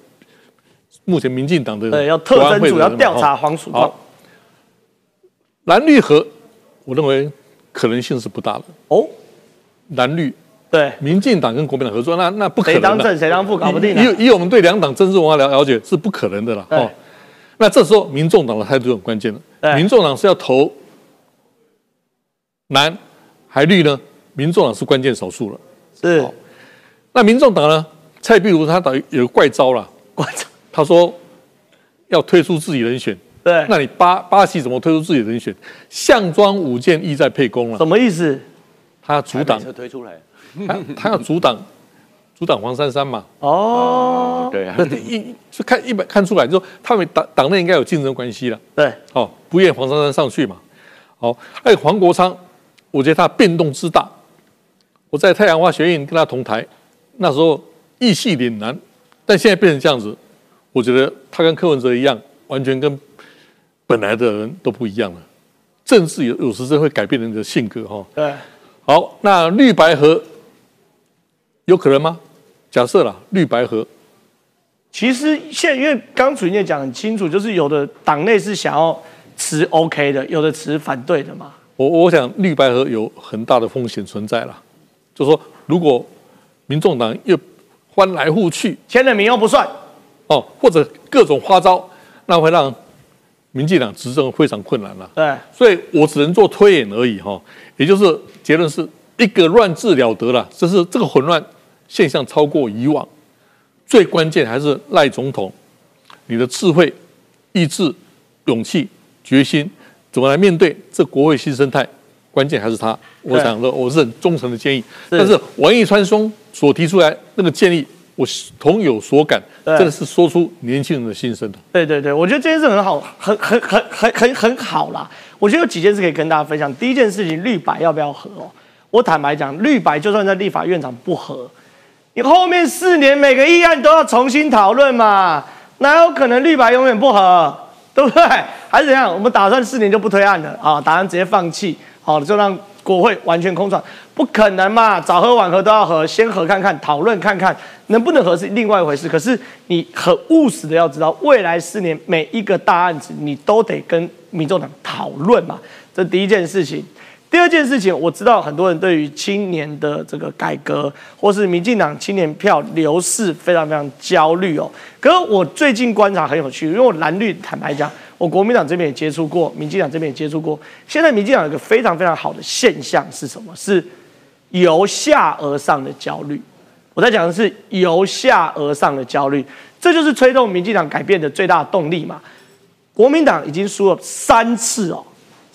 [SPEAKER 5] 目前民进党的
[SPEAKER 1] 对，要特侦组要调查
[SPEAKER 5] 哦
[SPEAKER 1] 黄曙光
[SPEAKER 5] 好。蓝绿和，我认为可能性是不大的。
[SPEAKER 1] 哦，
[SPEAKER 5] 蓝绿，
[SPEAKER 1] 对，
[SPEAKER 5] 民进党跟国民党合作，那那不可
[SPEAKER 1] 谁
[SPEAKER 5] 能的。
[SPEAKER 1] 当正谁当副搞不定。
[SPEAKER 5] 以以以我们对两党政治文化了了解，是不可能的了。哦，那这时候民众党的态度就很关键了。民众党是要投蓝还绿呢？民众党是关键少数了。
[SPEAKER 1] 是，
[SPEAKER 5] 那民众党呢？蔡壁如他等于有个怪招了，
[SPEAKER 1] 怪招
[SPEAKER 5] 他说要推出自己人选。
[SPEAKER 1] 对，
[SPEAKER 5] 那你巴巴西怎么推出自己人选？项庄舞剑，意在沛公了。
[SPEAKER 1] 什么意思？
[SPEAKER 5] 他要阻挡，
[SPEAKER 3] 推出来，
[SPEAKER 5] 他他要阻挡，阻挡黄珊珊嘛。
[SPEAKER 1] 哦，
[SPEAKER 3] 对啊，
[SPEAKER 5] 那一就看一本看出来，就说他们党党内应该有竞争关系了。
[SPEAKER 1] 对，
[SPEAKER 5] 哦，不愿黄珊珊上去嘛。好，还有黄国昌，我觉得他变动之大。我在太阳花学院跟他同台，那时候意气凛然，但现在变成这样子，我觉得他跟柯文哲一样，完全跟本来的人都不一样了。政治有有时真会改变人的性格哈、
[SPEAKER 1] 对，
[SPEAKER 5] 好，那绿白合有可能吗？假设啦，绿白合。
[SPEAKER 1] 其实现在因为刚主任也讲很清楚，就是有的党内是想要持 OK 的，有的持反对的嘛。
[SPEAKER 5] 我我想绿白合有很大的风险存在了，就说如果民众党又翻来覆去
[SPEAKER 1] 签了名又不算，
[SPEAKER 5] 哦，或者各种花招，那会让民进党执政非常困难了。
[SPEAKER 1] 对，
[SPEAKER 5] 所以我只能做推演而已哈、也就是结论是一个乱治了得了，这是这个混乱现象超过以往，最关键还是赖总统你的智慧、意志、勇气、决心，怎么来面对这国会新生态？关键还是他。我想说，我是很忠诚的建议，但是王毅川松所提出来那个建议，我是同有所感，
[SPEAKER 1] 对
[SPEAKER 5] 真的是说出年轻人的心声的。
[SPEAKER 1] 对对对，我觉得这件事很好，很很很很很很好啦。我觉得有几件事可以跟大家分享。第一件事情，绿白要不要合哦？我坦白讲，绿白就算在立法院长不合，你后面四年每个议案都要重新讨论嘛，哪有可能绿白永远不合？对不对？还是怎样？我们打算四年就不推案了啊，打算直接放弃，好，就让国会完全空转，不可能嘛？早合晚合都要合，先合看看，讨论看看能不能合是另外一回事。可是你很务实的要知道，未来四年每一个大案子，你都得跟民众党讨论嘛，这第一件事情。第二件事情，我知道很多人对于青年的这个改革，或是民进党青年票流逝非常非常焦虑哦。可是我最近观察很有趣，因为我蓝绿坦白讲，我国民党这边也接触过，民进党这边也接触过。现在民进党有一个非常非常好的现象是什么？是由下而上的焦虑。我在讲的是由下而上的焦虑，这就是推动民进党改变的最大动力嘛。国民党已经输了三次哦，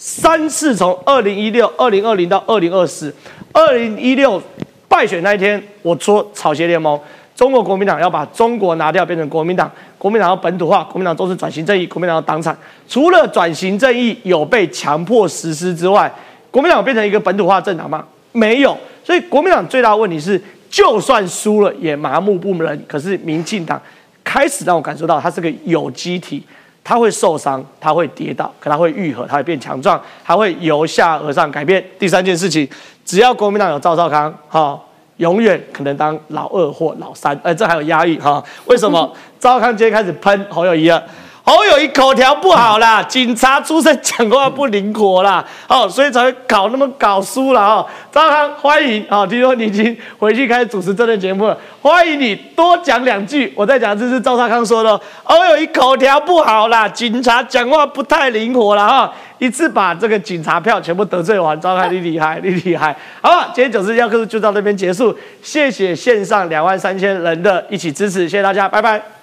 [SPEAKER 1] 三次从二零一六、二零二零到二零二四，二零一六败选那一天，我说草鞋联盟，中国国民党要把中国拿掉，变成国民党，国民党要本土化，国民党都是转型正义，国民党要党产。除了转型正义有被强迫实施之外，国民党变成一个本土化政党吗？没有。所以国民党最大的问题是，就算输了也麻木不仁。可是民进党开始让我感受到，它是个有机体。他会受伤，他会跌倒，可他会愈合，他会变强壮，他会由下而上改变。第三件事情，只要国民党有赵少康，哈，永远可能当老二或老三，哎，这还有压力哈？为什么？赵少康今天开始喷侯友谊了。侯友谊口条不好啦，警察出身讲话不灵活啦，哦，所以才会搞那么搞输了哦。张康欢迎哦，听说你已经回去开始主持这档节目了，欢迎你多讲两句。我再讲，这是赵少康说的，侯友谊口条不好啦，警察讲话不太灵活了哈，一次把这个警察票全部得罪完。张康你厉害，你厉害，好了，今天九十一课就到这边结束，谢谢线上两万三千人的一起支持，谢谢大家，拜拜。